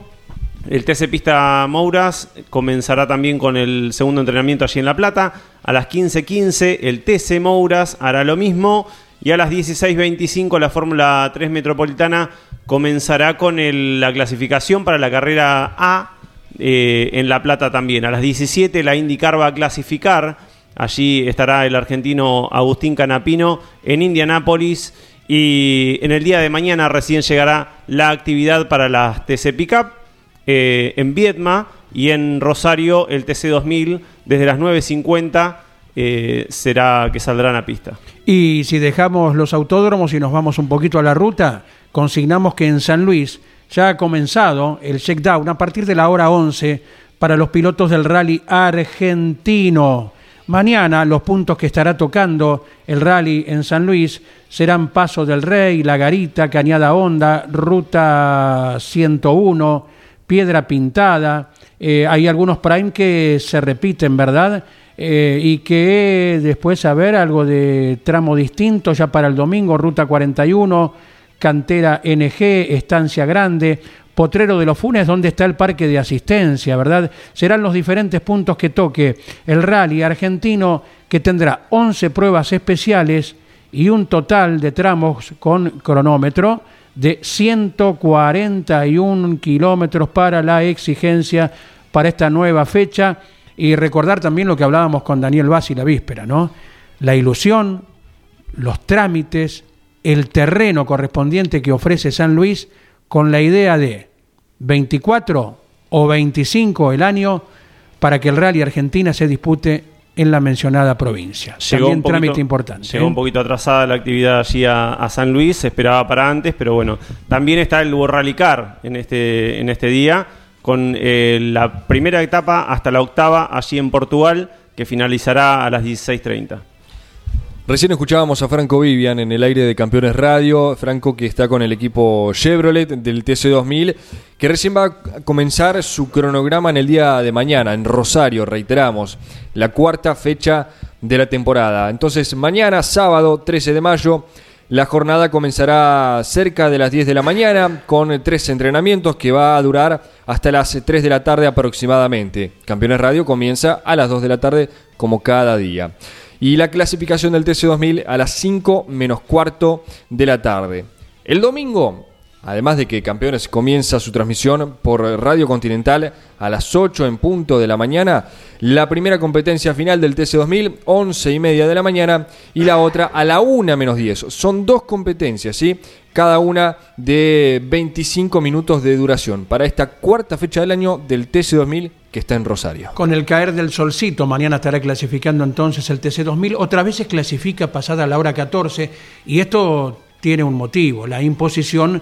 el TC Pista Mouras comenzará también con el segundo entrenamiento allí en La Plata. A las 15.15 el TC Mouras hará lo mismo. Y a las 16.25 la Fórmula 3 Metropolitana comenzará con la clasificación para la carrera A eh, en La Plata también. A las 17 la IndyCar va a clasificar. Allí estará el argentino Agustín Canapino en Indianápolis. Y en el día de mañana recién llegará la actividad para las TC Pickup eh, en Viedma y en Rosario el TC2000 desde las 9.50 eh, será que saldrán a pista. Y si dejamos los autódromos y nos vamos un poquito a la ruta, consignamos que en San Luis ya ha comenzado el checkdown a partir de la hora 11 para los pilotos del rally argentino. Mañana los puntos que estará tocando el rally en San Luis serán Paso del Rey, La Garita, Cañada Honda, Ruta 101, Piedra Pintada. Eh, hay algunos prime que se repiten, ¿verdad? Eh, y que después a ver algo de tramo distinto ya para el domingo, Ruta 41, Cantera NG, Estancia Grande, Potrero de los Funes, donde está el parque de asistencia, ¿verdad? Serán los diferentes puntos que toque el rally argentino que tendrá 11 pruebas especiales y un total de tramos con cronómetro de 141 kilómetros para la exigencia para esta nueva fecha y recordar también lo que hablábamos con Daniel Bassi la víspera, ¿no? La ilusión, los trámites, el terreno correspondiente que ofrece San Luis con la idea de 24 o 25 el año para que el Rally Argentina se dispute en la mencionada provincia. También trámite importante. Llegó ¿eh? un poquito atrasada la actividad allí a, a San Luis, se esperaba para antes, pero bueno, también está el Rally Car en este, en este día, con eh, la primera etapa hasta la octava allí en Portugal, que finalizará a las 16.30. Recién escuchábamos a Franco Vivian en el aire de Campeones Radio. Franco que está con el equipo Chevrolet del TC2000, que recién va a comenzar su cronograma en el día de mañana, en Rosario, reiteramos, la cuarta fecha de la temporada. Entonces, mañana, sábado 13 de mayo, la jornada comenzará cerca de las 10 de la mañana con tres entrenamientos que va a durar hasta las 3 de la tarde aproximadamente. Campeones Radio comienza a las 2 de la tarde como cada día. Y la clasificación del TC2000 a las 5 menos cuarto de la tarde. El domingo, además de que Campeones comienza su transmisión por Radio Continental a las 8 en punto de la mañana, la primera competencia final del TC2000, 11 y media de la mañana, y la otra a la 1 menos 10. Son dos competencias, ¿sí? Cada una de 25 minutos de duración para esta cuarta fecha del año del TC2000 que está en Rosario. Con el caer del solcito, mañana estará clasificando entonces el TC2000. Otra vez se clasifica pasada la hora 14 y esto tiene un motivo, la imposición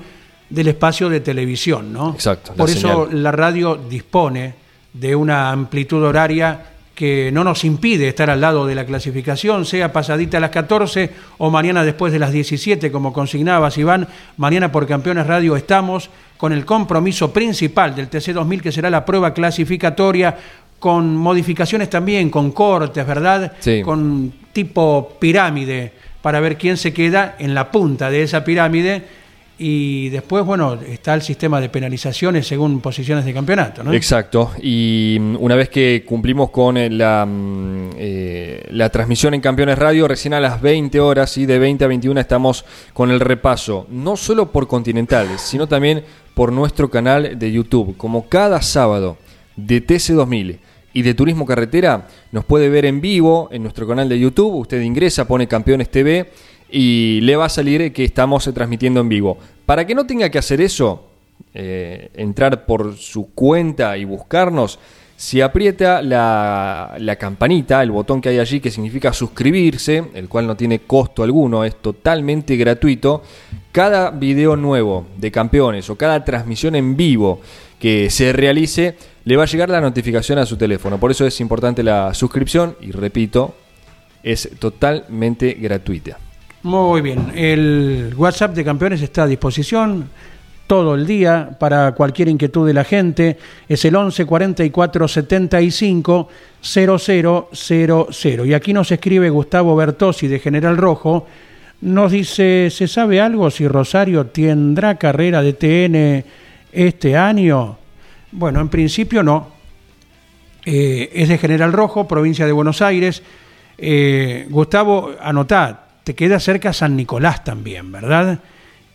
del espacio de televisión, ¿no? Exacto, la Por eso señal. la radio dispone de una amplitud horaria que no nos impide estar al lado de la clasificación, sea pasadita a las 14 o mañana después de las 17, como consignabas, Iván. Mañana por Campeones Radio estamos con el compromiso principal del TC2000, que será la prueba clasificatoria, con modificaciones también, con cortes, ¿verdad? Sí. Con tipo pirámide, para ver quién se queda en la punta de esa pirámide y después, bueno, está el sistema de penalizaciones según posiciones de campeonato, ¿no? Exacto. Y mm, una vez que cumplimos con eh, la, mm, eh, la transmisión en Campeones Radio, recién a las 20 horas y de 20 a 21 estamos con el repaso, no solo por Continentales, sino también por nuestro canal de YouTube. Como cada sábado de TC2000 y de Turismo Carretera, nos puede ver en vivo en nuestro canal de YouTube. Usted ingresa, pone Campeones TV y le va a salir que estamos transmitiendo en vivo. Para que no tenga que hacer eso, eh, entrar por su cuenta y buscarnos, si aprieta la, la, campanita, el botón que hay allí que significa suscribirse, el cual no tiene costo alguno, es totalmente gratuito, cada video nuevo de campeones o cada transmisión en vivo que se realice, le va a llegar la notificación a su teléfono. Por eso es importante la suscripción y repito, es totalmente gratuita. Muy bien, el WhatsApp de campeones está a disposición todo el día para cualquier inquietud de la gente. Es el 11 44 75 0000. Y aquí nos escribe Gustavo Bertosi de General Rojo. Nos dice, ¿se sabe algo si Rosario tendrá carrera de TN este año? Bueno, en principio no. Eh, es de General Rojo, provincia de Buenos Aires. Eh, Gustavo, anotad, te queda cerca San Nicolás también, ¿verdad?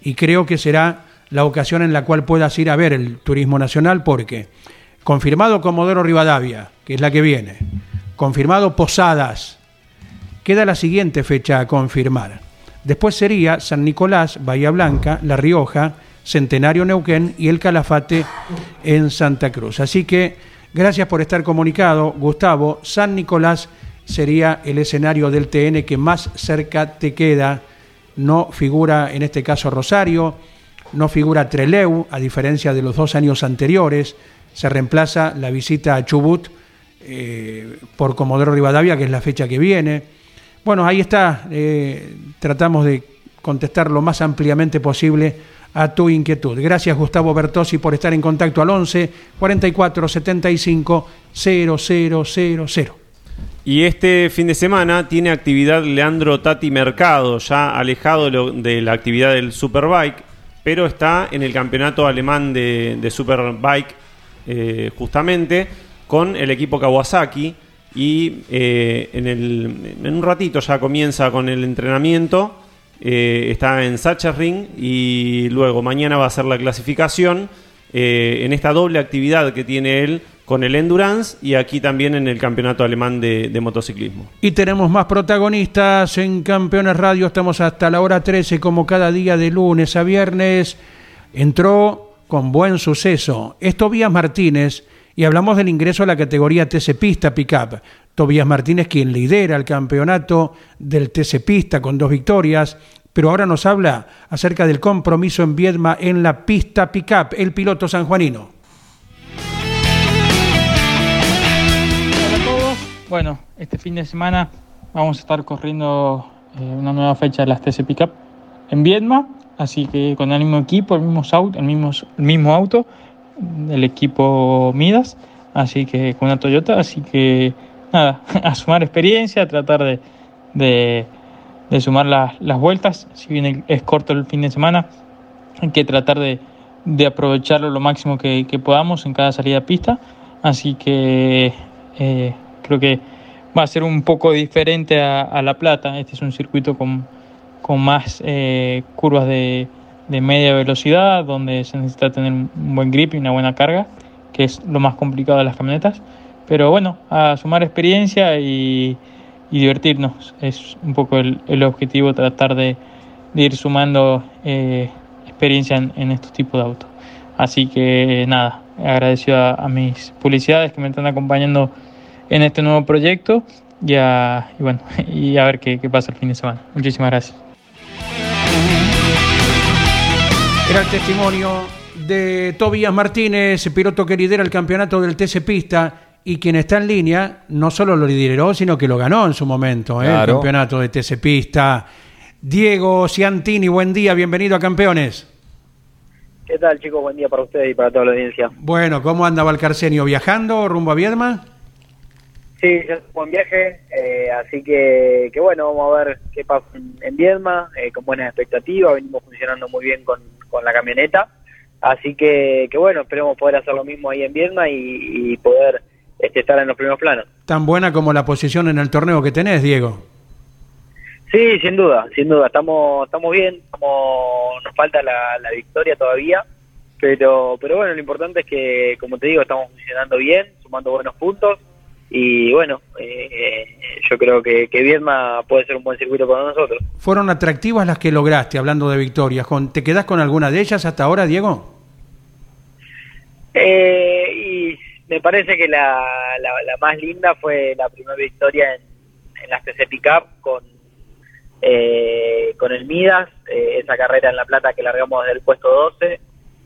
Y creo que será la ocasión en la cual puedas ir a ver el turismo nacional porque confirmado Comodoro Rivadavia, que es la que viene, confirmado Posadas, queda la siguiente fecha a confirmar. Después sería San Nicolás, Bahía Blanca, La Rioja, Centenario Neuquén y el Calafate en Santa Cruz. Así que gracias por estar comunicado, Gustavo. San Nicolás sería el escenario del TN que más cerca te queda. No figura en este caso Rosario, no figura Treleu, a diferencia de los dos años anteriores. Se reemplaza la visita a Chubut eh, por Comodoro Rivadavia, que es la fecha que viene. Bueno, ahí está. Eh, tratamos de contestar lo más ampliamente posible a tu inquietud. Gracias Gustavo Bertosi por estar en contacto al 11 44 75 0000. Y este fin de semana tiene actividad Leandro Tati Mercado, ya alejado de la actividad del Superbike, pero está en el campeonato alemán de, Superbike eh, justamente con el equipo Kawasaki y eh, en, un ratito ya comienza con el entrenamiento, eh, está en Sachsenring y luego mañana va a ser la clasificación en esta doble actividad que tiene él con el Endurance y aquí también en el Campeonato Alemán de, Motociclismo. Y tenemos más protagonistas en Campeones Radio, estamos hasta la hora 13 como cada día de lunes a viernes. Entró con buen suceso. Es Tobías Martínez y hablamos del ingreso a la categoría TC Pista Pickup. Tobías Martínez quien lidera el campeonato del TC Pista con dos victorias, pero ahora nos habla acerca del compromiso en Viedma en la pista Pickup, el piloto sanjuanino. Bueno, este fin de semana vamos a estar corriendo eh, una nueva fecha de las TC Pickup en Viedma, así que con el mismo equipo, el mismo auto, el mismo, el mismo auto, el equipo Midas, así que con una Toyota, así que nada, a sumar experiencia, a tratar de, de, sumar las, las, vueltas, si bien es corto el fin de semana, hay que tratar de, de aprovecharlo lo máximo que, que, podamos en cada salida a pista, así que eh, creo que va a ser un poco diferente a, La Plata. Este es un circuito con, con más eh, curvas de, de, media velocidad, donde se necesita tener un buen grip y una buena carga, que es lo más complicado de las camionetas. Pero bueno, a sumar experiencia y, divertirnos. Es un poco el, el objetivo, tratar de, de ir sumando eh, experiencia en, estos tipos de autos. Así que nada, agradecido a mis publicidades que me están acompañando en este nuevo proyecto y, a, y bueno, y a ver qué, qué pasa el fin de semana. Muchísimas gracias. Era el testimonio de Tobías Martínez, piloto que lidera el campeonato del TC Pista y quien está en línea, no solo lo lideró, sino que lo ganó en su momento, ¿eh? el campeonato de TC Pista. Diego Ciantini, buen día, bienvenido a Campeones. ¿Qué tal, chicos? Buen día para ustedes y para toda la audiencia. Bueno, ¿cómo anda Valcarcenio? ¿Viajando rumbo a Viedma? Sí, ya es un buen viaje, eh, así que, que, bueno, vamos a ver qué pasa en, Viedma, eh, con buenas expectativas, venimos funcionando muy bien con, con la camioneta. Así que, que bueno, esperemos poder hacer lo mismo ahí en Viedma y, y poder este, estar en los primeros planos. Tan buena como la posición en el torneo que tenés, Diego. Sí, sin duda, sin duda. Estamos, estamos bien, estamos, nos falta la, la victoria todavía, pero, pero bueno, lo importante es que, como te digo, estamos funcionando bien, sumando buenos puntos y bueno, eh, yo creo que, que Viedma puede ser un buen circuito para nosotros. ¿Fueron atractivas las que lograste, hablando de victorias? ¿Con- ¿Te quedás con alguna de ellas hasta ahora, Diego? Eh, y me parece que la, la, la más linda fue la primera victoria en, en las TC Pickup con, eh, con el Midas, eh, esa carrera en La Plata que largamos desde el puesto 12,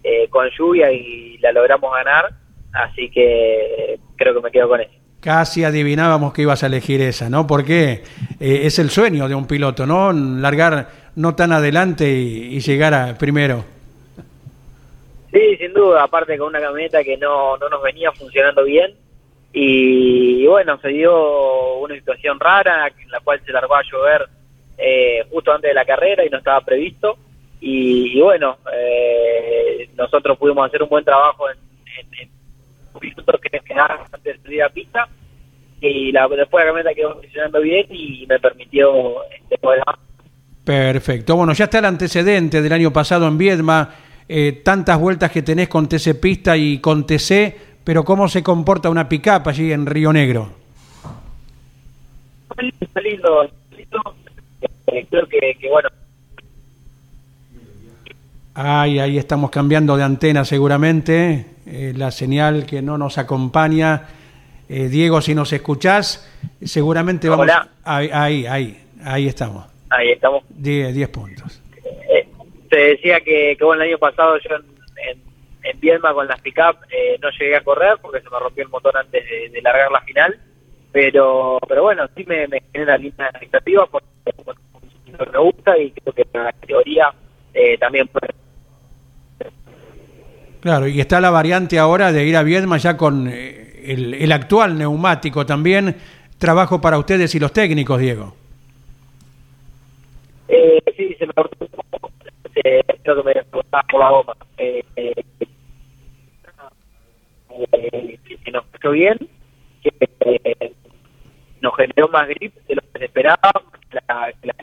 eh, con lluvia y la logramos ganar, así que creo que me quedo con eso. Casi adivinábamos que ibas a elegir esa, ¿no? Porque eh, es el sueño de un piloto, ¿no? Largar no tan adelante y, llegar a primero. Sí, sin duda, aparte con una camioneta que no, no nos venía funcionando bien y, bueno, se dio una situación rara en la cual se largó a llover eh, justo antes de la carrera y no estaba previsto y, bueno, eh, nosotros pudimos hacer un buen trabajo en minutos que quedaban antes de salir a pista y la, después la camioneta quedó funcionando bien y me permitió este, poder Perfecto. Bueno, ya está el antecedente del año pasado en Viedma, eh, tantas vueltas que tenés con TC Pista y con TC, pero ¿cómo se comporta una pick-up allí en Río Negro? Está lindo, lindo. Eh, creo que, que bueno, Ay, ahí estamos cambiando de antena seguramente, eh, la señal que no nos acompaña. Eh, Diego, si nos escuchás, seguramente vamos... Hola. Ahí, ahí, ahí, ahí estamos. ahí estamos. 10 10 puntos. Eh, te decía que, que bueno, el año pasado yo en, en, en Viedma con las pick-up eh, no llegué a correr porque se me rompió el motor antes de, de largar la final, pero pero bueno, sí me, me genera lindas expectativas porque me gusta y creo que la teoría eh, también puede Claro, y está la variante ahora de ir a Viedma ya con eh, el, el actual neumático también. Trabajo para ustedes y los técnicos, Diego. Eh, sí, se me cortó un poco. Eh, creo que me por la goma. Eh, eh, que nos fue bien, que nos generó más grip de lo que se esperaba, la, la.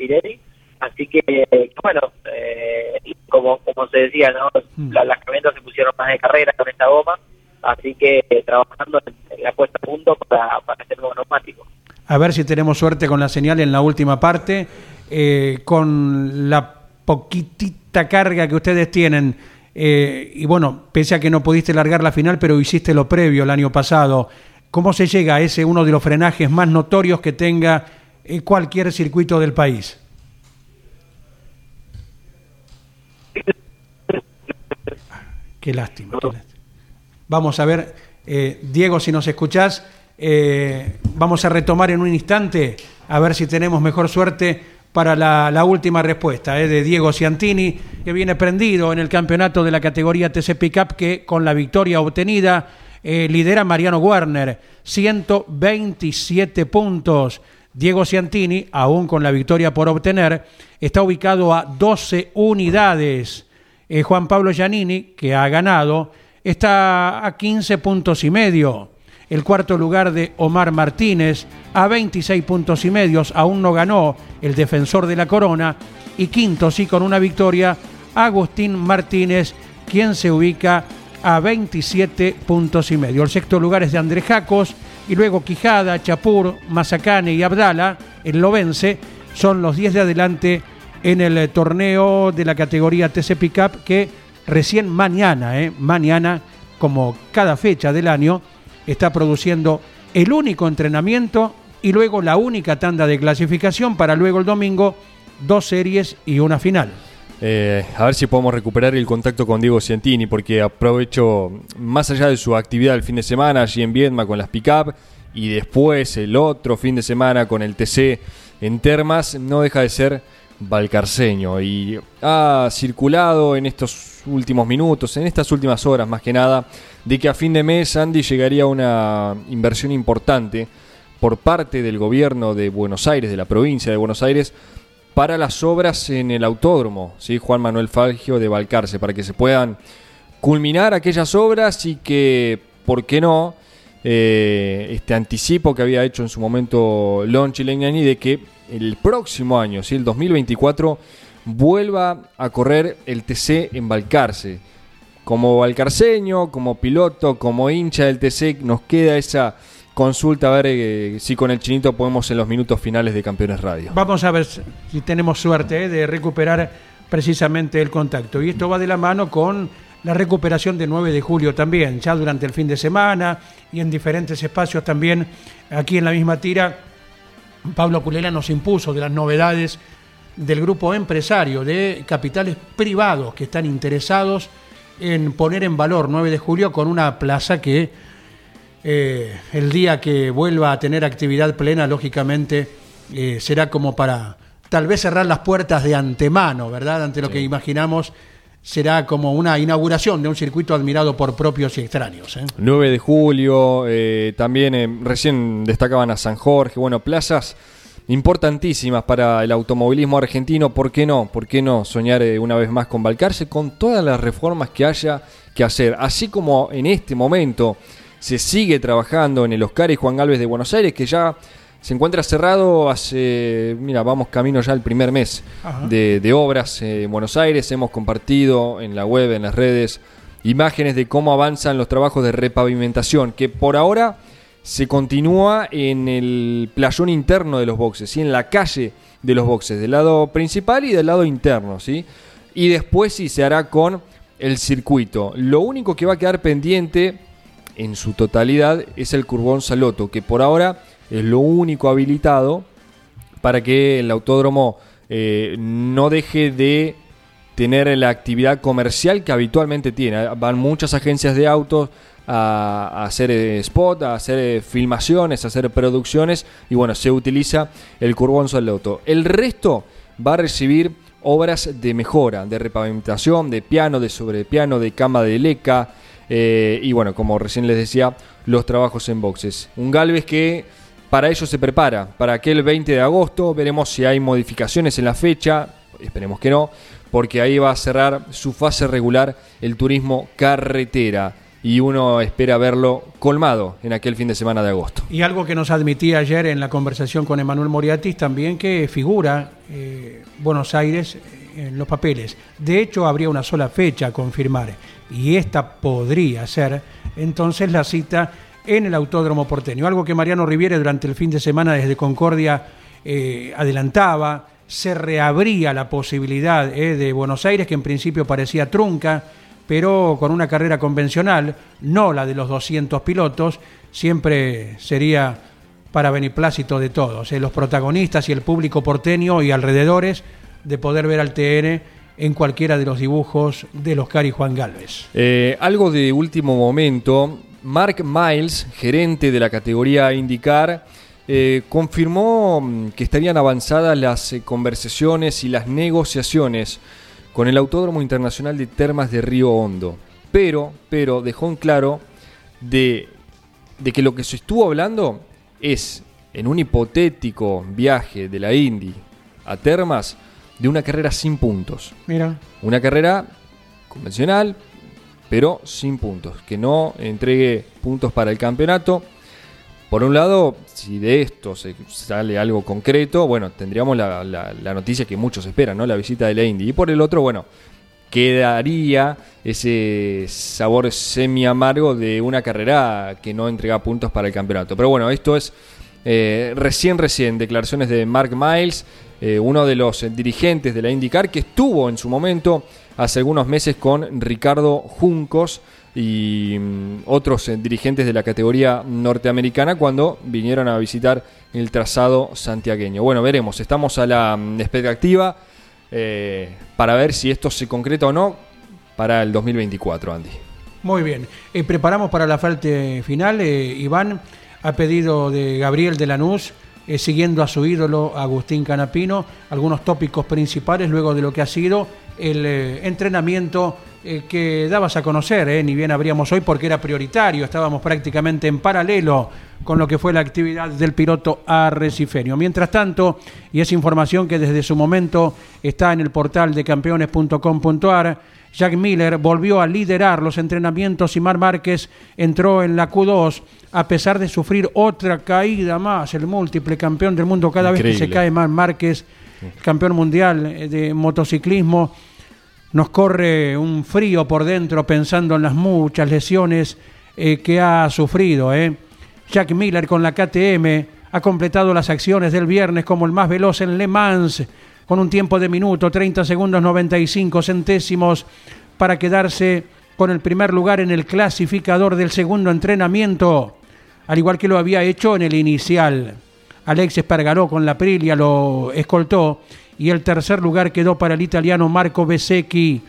Así que, eh, bueno, eh, como, como se decía, ¿no? La- las camionetas se pusieron más de carrera con esta goma. Así que eh, trabajando en, en la puesta a punto para, para este nuevo neumático. A ver si tenemos suerte con la señal en la última parte. eh, con la poquitita carga que ustedes tienen. eh, y bueno, pese a que no pudiste largar la final, pero hiciste lo previo el año pasado. ¿Cómo se llega a ese uno de los frenajes más notorios que tenga cualquier circuito del país? Qué lástima, qué lástima. Vamos a ver, eh, Diego, si nos escuchás, eh, vamos a retomar en un instante a ver si tenemos mejor suerte para la, última respuesta eh, de Diego Ciantini, que viene prendido en el campeonato de la categoría TC Pickup, que con la victoria obtenida lidera Mariano Werner, 127 puntos. Diego Ciantini, aún con la victoria por obtener, está ubicado a 12 unidades. Eh, Juan Pablo Giannini, que ha ganado, está a 15 puntos y medio. El cuarto lugar de Omar Martínez a 26 puntos y medios, aún no ganó el defensor de la corona. Y quinto, sí, con una victoria, Agustín Martínez, quien se ubica a 27 puntos y medio. El sexto lugar es de André Jacos y luego Quijada, Chapur, Mazacane y Abdala, el Lovense, son los 10 de adelante en el eh, torneo de la categoría TC Pickup que recién mañana, eh, mañana, como cada fecha del año, está produciendo el único entrenamiento y luego la única tanda de clasificación para luego el domingo dos series y una final. Eh, a ver si podemos recuperar el contacto con Diego Cientini, porque aprovecho, más allá de su actividad el fin de semana allí en Viedma con las pick-up y después el otro fin de semana con el TC en Termas, no deja de ser valcarceño y ha circulado en estos últimos minutos, en estas últimas horas más que nada, de que a fin de mes Andy llegaría una inversión importante por parte del gobierno de Buenos Aires, de la provincia de Buenos Aires, para las obras en el autódromo, ¿sí? Juan Manuel Falgio de Balcarce, para que se puedan culminar aquellas obras y que, ¿por qué no? Eh, este anticipo que había hecho en su momento Lon Chilegnani de que el próximo año, ¿sí? el 2024, vuelva a correr el TC en Balcarce. Como balcarceño, como piloto, como hincha del TC, nos queda esa consulta a ver eh, si con el chinito podemos en los minutos finales de Campeones Radio. Vamos a ver si tenemos suerte eh, de recuperar precisamente el contacto. Y esto va de la mano con la recuperación de 9 de julio también, ya durante el fin de semana y en diferentes espacios también aquí en la misma tira. Pablo Culela nos impuso de las novedades del grupo empresario de capitales privados que están interesados en poner en valor 9 de julio con una plaza que eh, el día que vuelva a tener actividad plena, lógicamente, eh, será como para tal vez cerrar las puertas de antemano, ¿verdad? Ante lo que imaginamos será como una inauguración de un circuito admirado por propios y extraños. ¿eh? 9 de julio, eh, también eh, recién destacaban a San Jorge, bueno, plazas importantísimas para el automovilismo argentino, ¿por qué no? ¿Por qué no soñar eh, una vez más con Balcarce con todas las reformas que haya que hacer? Así como en este momento se sigue trabajando en el Oscar y Juan Galvez de Buenos Aires, que ya se encuentra cerrado hace, mira, vamos camino ya el primer mes de, de, obras en Buenos Aires. Hemos compartido en la web, en las redes, imágenes de cómo avanzan los trabajos de repavimentación, que por ahora se continúa en el playón interno de los boxes, ¿sí? en la calle de los boxes, del lado principal y del lado interno. ¿sí? Y después sí se hará con el circuito. Lo único que va a quedar pendiente en su totalidad es el Curbón Saloto, que por ahora es lo único habilitado para que el autódromo eh, no deje de tener la actividad comercial que habitualmente tiene. Van muchas agencias de autos a, hacer eh, spot, a hacer eh, filmaciones, a hacer producciones y bueno, se utiliza el Curbón Saloto. El resto va a recibir obras de mejora, de repavimentación, de piano, de sobrepiano, de cama de leca y bueno, como recién les decía, los trabajos en boxes. Un Galvez que para ello se prepara. Para aquel 20 de agosto veremos si hay modificaciones en la fecha. Esperemos que no, porque ahí va a cerrar su fase regular el turismo carretera. Y uno espera verlo colmado en aquel fin de semana de agosto. Y algo que nos admitía ayer en la conversación con Emanuel Moriatis también que figura eh, Buenos Aires en los papeles. De hecho, habría una sola fecha a confirmar y esta podría ser entonces la cita en el Autódromo Porteño. Algo que Mariano Riviere durante el fin de semana desde Concordia eh, adelantaba, se reabría la posibilidad eh, de Buenos Aires, que en principio parecía trunca, pero con una carrera convencional, no la de los 200 pilotos, siempre sería para beneplácito de todos, eh, los protagonistas y el público porteño y alrededores, de poder ver al TN en cualquiera de los dibujos de los Cari Juan Galvez. Eh, algo de último momento, Mark Miles, gerente de la categoría IndyCar, eh, confirmó mm, que estarían avanzadas las eh, conversaciones y las negociaciones con el Autódromo Internacional de Termas de Río Hondo. Pero, pero dejó en claro de, de que lo que se estuvo hablando es en un hipotético viaje de la Indy a Termas de una carrera sin puntos. Mira. Una carrera convencional, pero sin puntos, que no entregue puntos para el campeonato. Por un lado, si de esto se sale algo concreto, bueno, tendríamos la, noticia que muchos esperan, ¿no? La visita de la Indy. Y por el otro, bueno, quedaría ese sabor semi amargo de una carrera que no entrega puntos para el campeonato. Pero bueno, esto es eh, recién, recién, declaraciones de Mark Miles, eh, uno de los dirigentes de la IndyCar, que estuvo en su momento hace algunos meses con Ricardo Juncos y mm, otros eh, dirigentes de la categoría norteamericana cuando vinieron a visitar el trazado santiagueño. Bueno, veremos, estamos a la mm, expectativa eh, para ver si esto se concreta o no para el 2024, Andy. Muy bien, eh, preparamos para la falta final, Iván, a pedido de Gabriel de Lanús, eh, siguiendo a su ídolo Agustín Canapino, algunos tópicos principales luego de lo que ha sido el eh, entrenamiento eh, que dabas a conocer, ni bien abríamos hoy porque era prioritario, estábamos prácticamente en paralelo con lo que fue la actividad del piloto arrecifeño. Mientras tanto, y es información que desde su momento está en el portal de campeones.com.ar, Jack Miller volvió a liderar los entrenamientos y Mar Márquez entró en la Q2 a pesar de sufrir otra caída más, el múltiple campeón del mundo cada vez que se cae Mar Márquez, campeón mundial eh, de motociclismo, nos corre un frío por dentro pensando en las muchas lesiones eh, que ha sufrido. eh. Jack Miller con la KTM ha completado las acciones del viernes como el más veloz en Le Mans, con un tiempo de minuto 30 segundos 95 centésimos para quedarse con el primer lugar en el clasificador del segundo entrenamiento, al igual que lo había hecho en el inicial. Alex Espargaró con la Aprilia lo escoltó y el tercer lugar quedó para el italiano Marco Besecchi,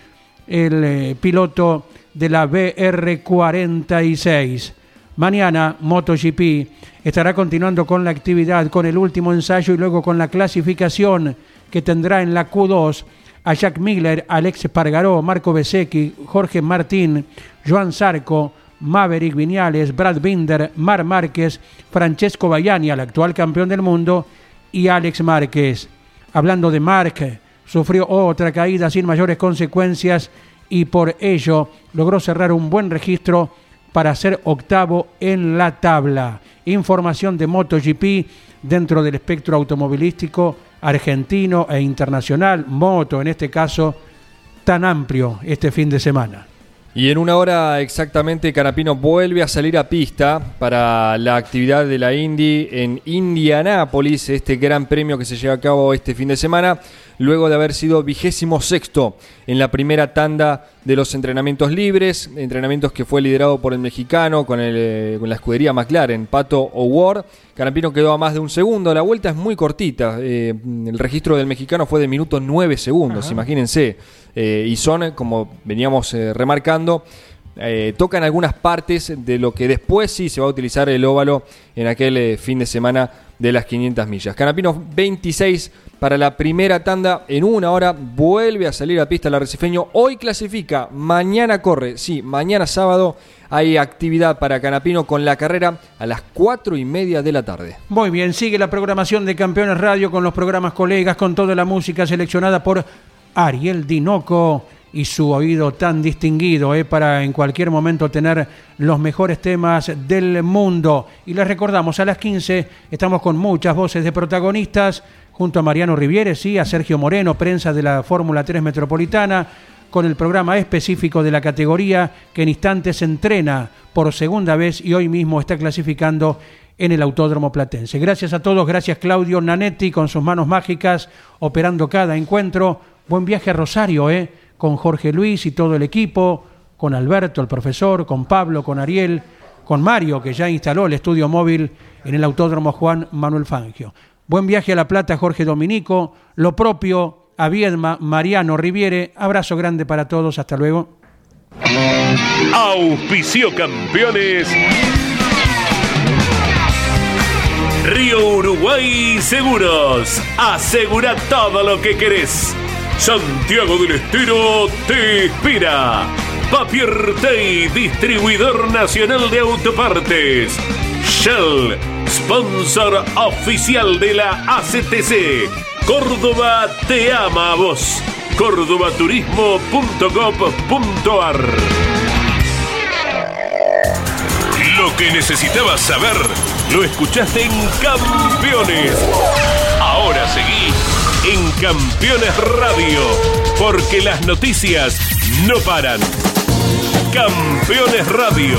el eh, piloto de la BR46. Mañana MotoGP estará continuando con la actividad, con el último ensayo y luego con la clasificación que tendrá en la Q2 a Jack Miller, Alex Pargaró, Marco Besecchi, Jorge Martín, Joan Sarco, Maverick Viñales, Brad Binder, Mar Márquez, Francesco Baiani, el actual campeón del mundo, y Alex Márquez. Hablando de Marc, sufrió otra caída sin mayores consecuencias y por ello logró cerrar un buen registro para ser octavo en la tabla. Información de MotoGP dentro del espectro automovilístico argentino e internacional, moto en este caso, tan amplio este fin de semana. Y en una hora exactamente Canapino vuelve a salir a pista para la actividad de la Indy en Indianápolis, este gran premio que se lleva a cabo este fin de semana, luego de haber sido vigésimo sexto en la primera tanda de los entrenamientos libres, entrenamientos que fue liderado por el mexicano con, el, eh, con la escudería McLaren, Pato O'Ward. Canapino quedó a más de un segundo, la vuelta es muy cortita, eh, el registro del mexicano fue de minuto 9 segundos, imagínense. Eh, y son, como veníamos remarcando, eh, tocan algunas partes de lo que después sí se va a utilizar el óvalo en aquel eh, fin de semana de las 500 millas. Canapino 26 para la primera tanda. En una hora, vuelve a salir a pista el arrecifeño, hoy clasifica, mañana corre, sí, mañana sábado hay actividad para Canapino con la carrera a las 4 y media de la tarde. Muy bien, sigue la programación de Campeones Radio con los programas colegas, con toda la música seleccionada por Ariel Dinoco y su oído tan distinguido eh, para en cualquier momento tener los mejores temas del mundo. Y les recordamos, a las 15 estamos con muchas voces de protagonistas, junto a Mariano Rivieres y a Sergio Moreno, prensa de la Fórmula 3 Metropolitana, con el programa específico de la categoría que en instantes entrena por segunda vez y hoy mismo está clasificando en el Autódromo Platense. Gracias a todos, gracias Claudio Nanetti con sus manos mágicas operando cada encuentro. Buen viaje a Rosario, ¿eh? con Jorge Luis y todo el equipo, con Alberto, el profesor, con Pablo, con Ariel, con Mario, que ya instaló el estudio móvil en el Autódromo Juan Manuel Fangio. Buen viaje a La Plata, Jorge Dominico. Lo propio a Viedma, Mariano Riviere. Abrazo grande para todos. Hasta luego. Auspicio campeones. Río Uruguay Seguros. Asegura todo lo que querés. Santiago del Estero te inspira. Papier Tay, distribuidor nacional de autopartes. Shell, sponsor oficial de la ACTC. Córdoba te ama a vos. cordobaturismo.gov.ar Lo que necesitabas saber lo escuchaste en Campeones. Ahora seguí en Campeones Radio, porque las noticias no paran. Campeones Radio,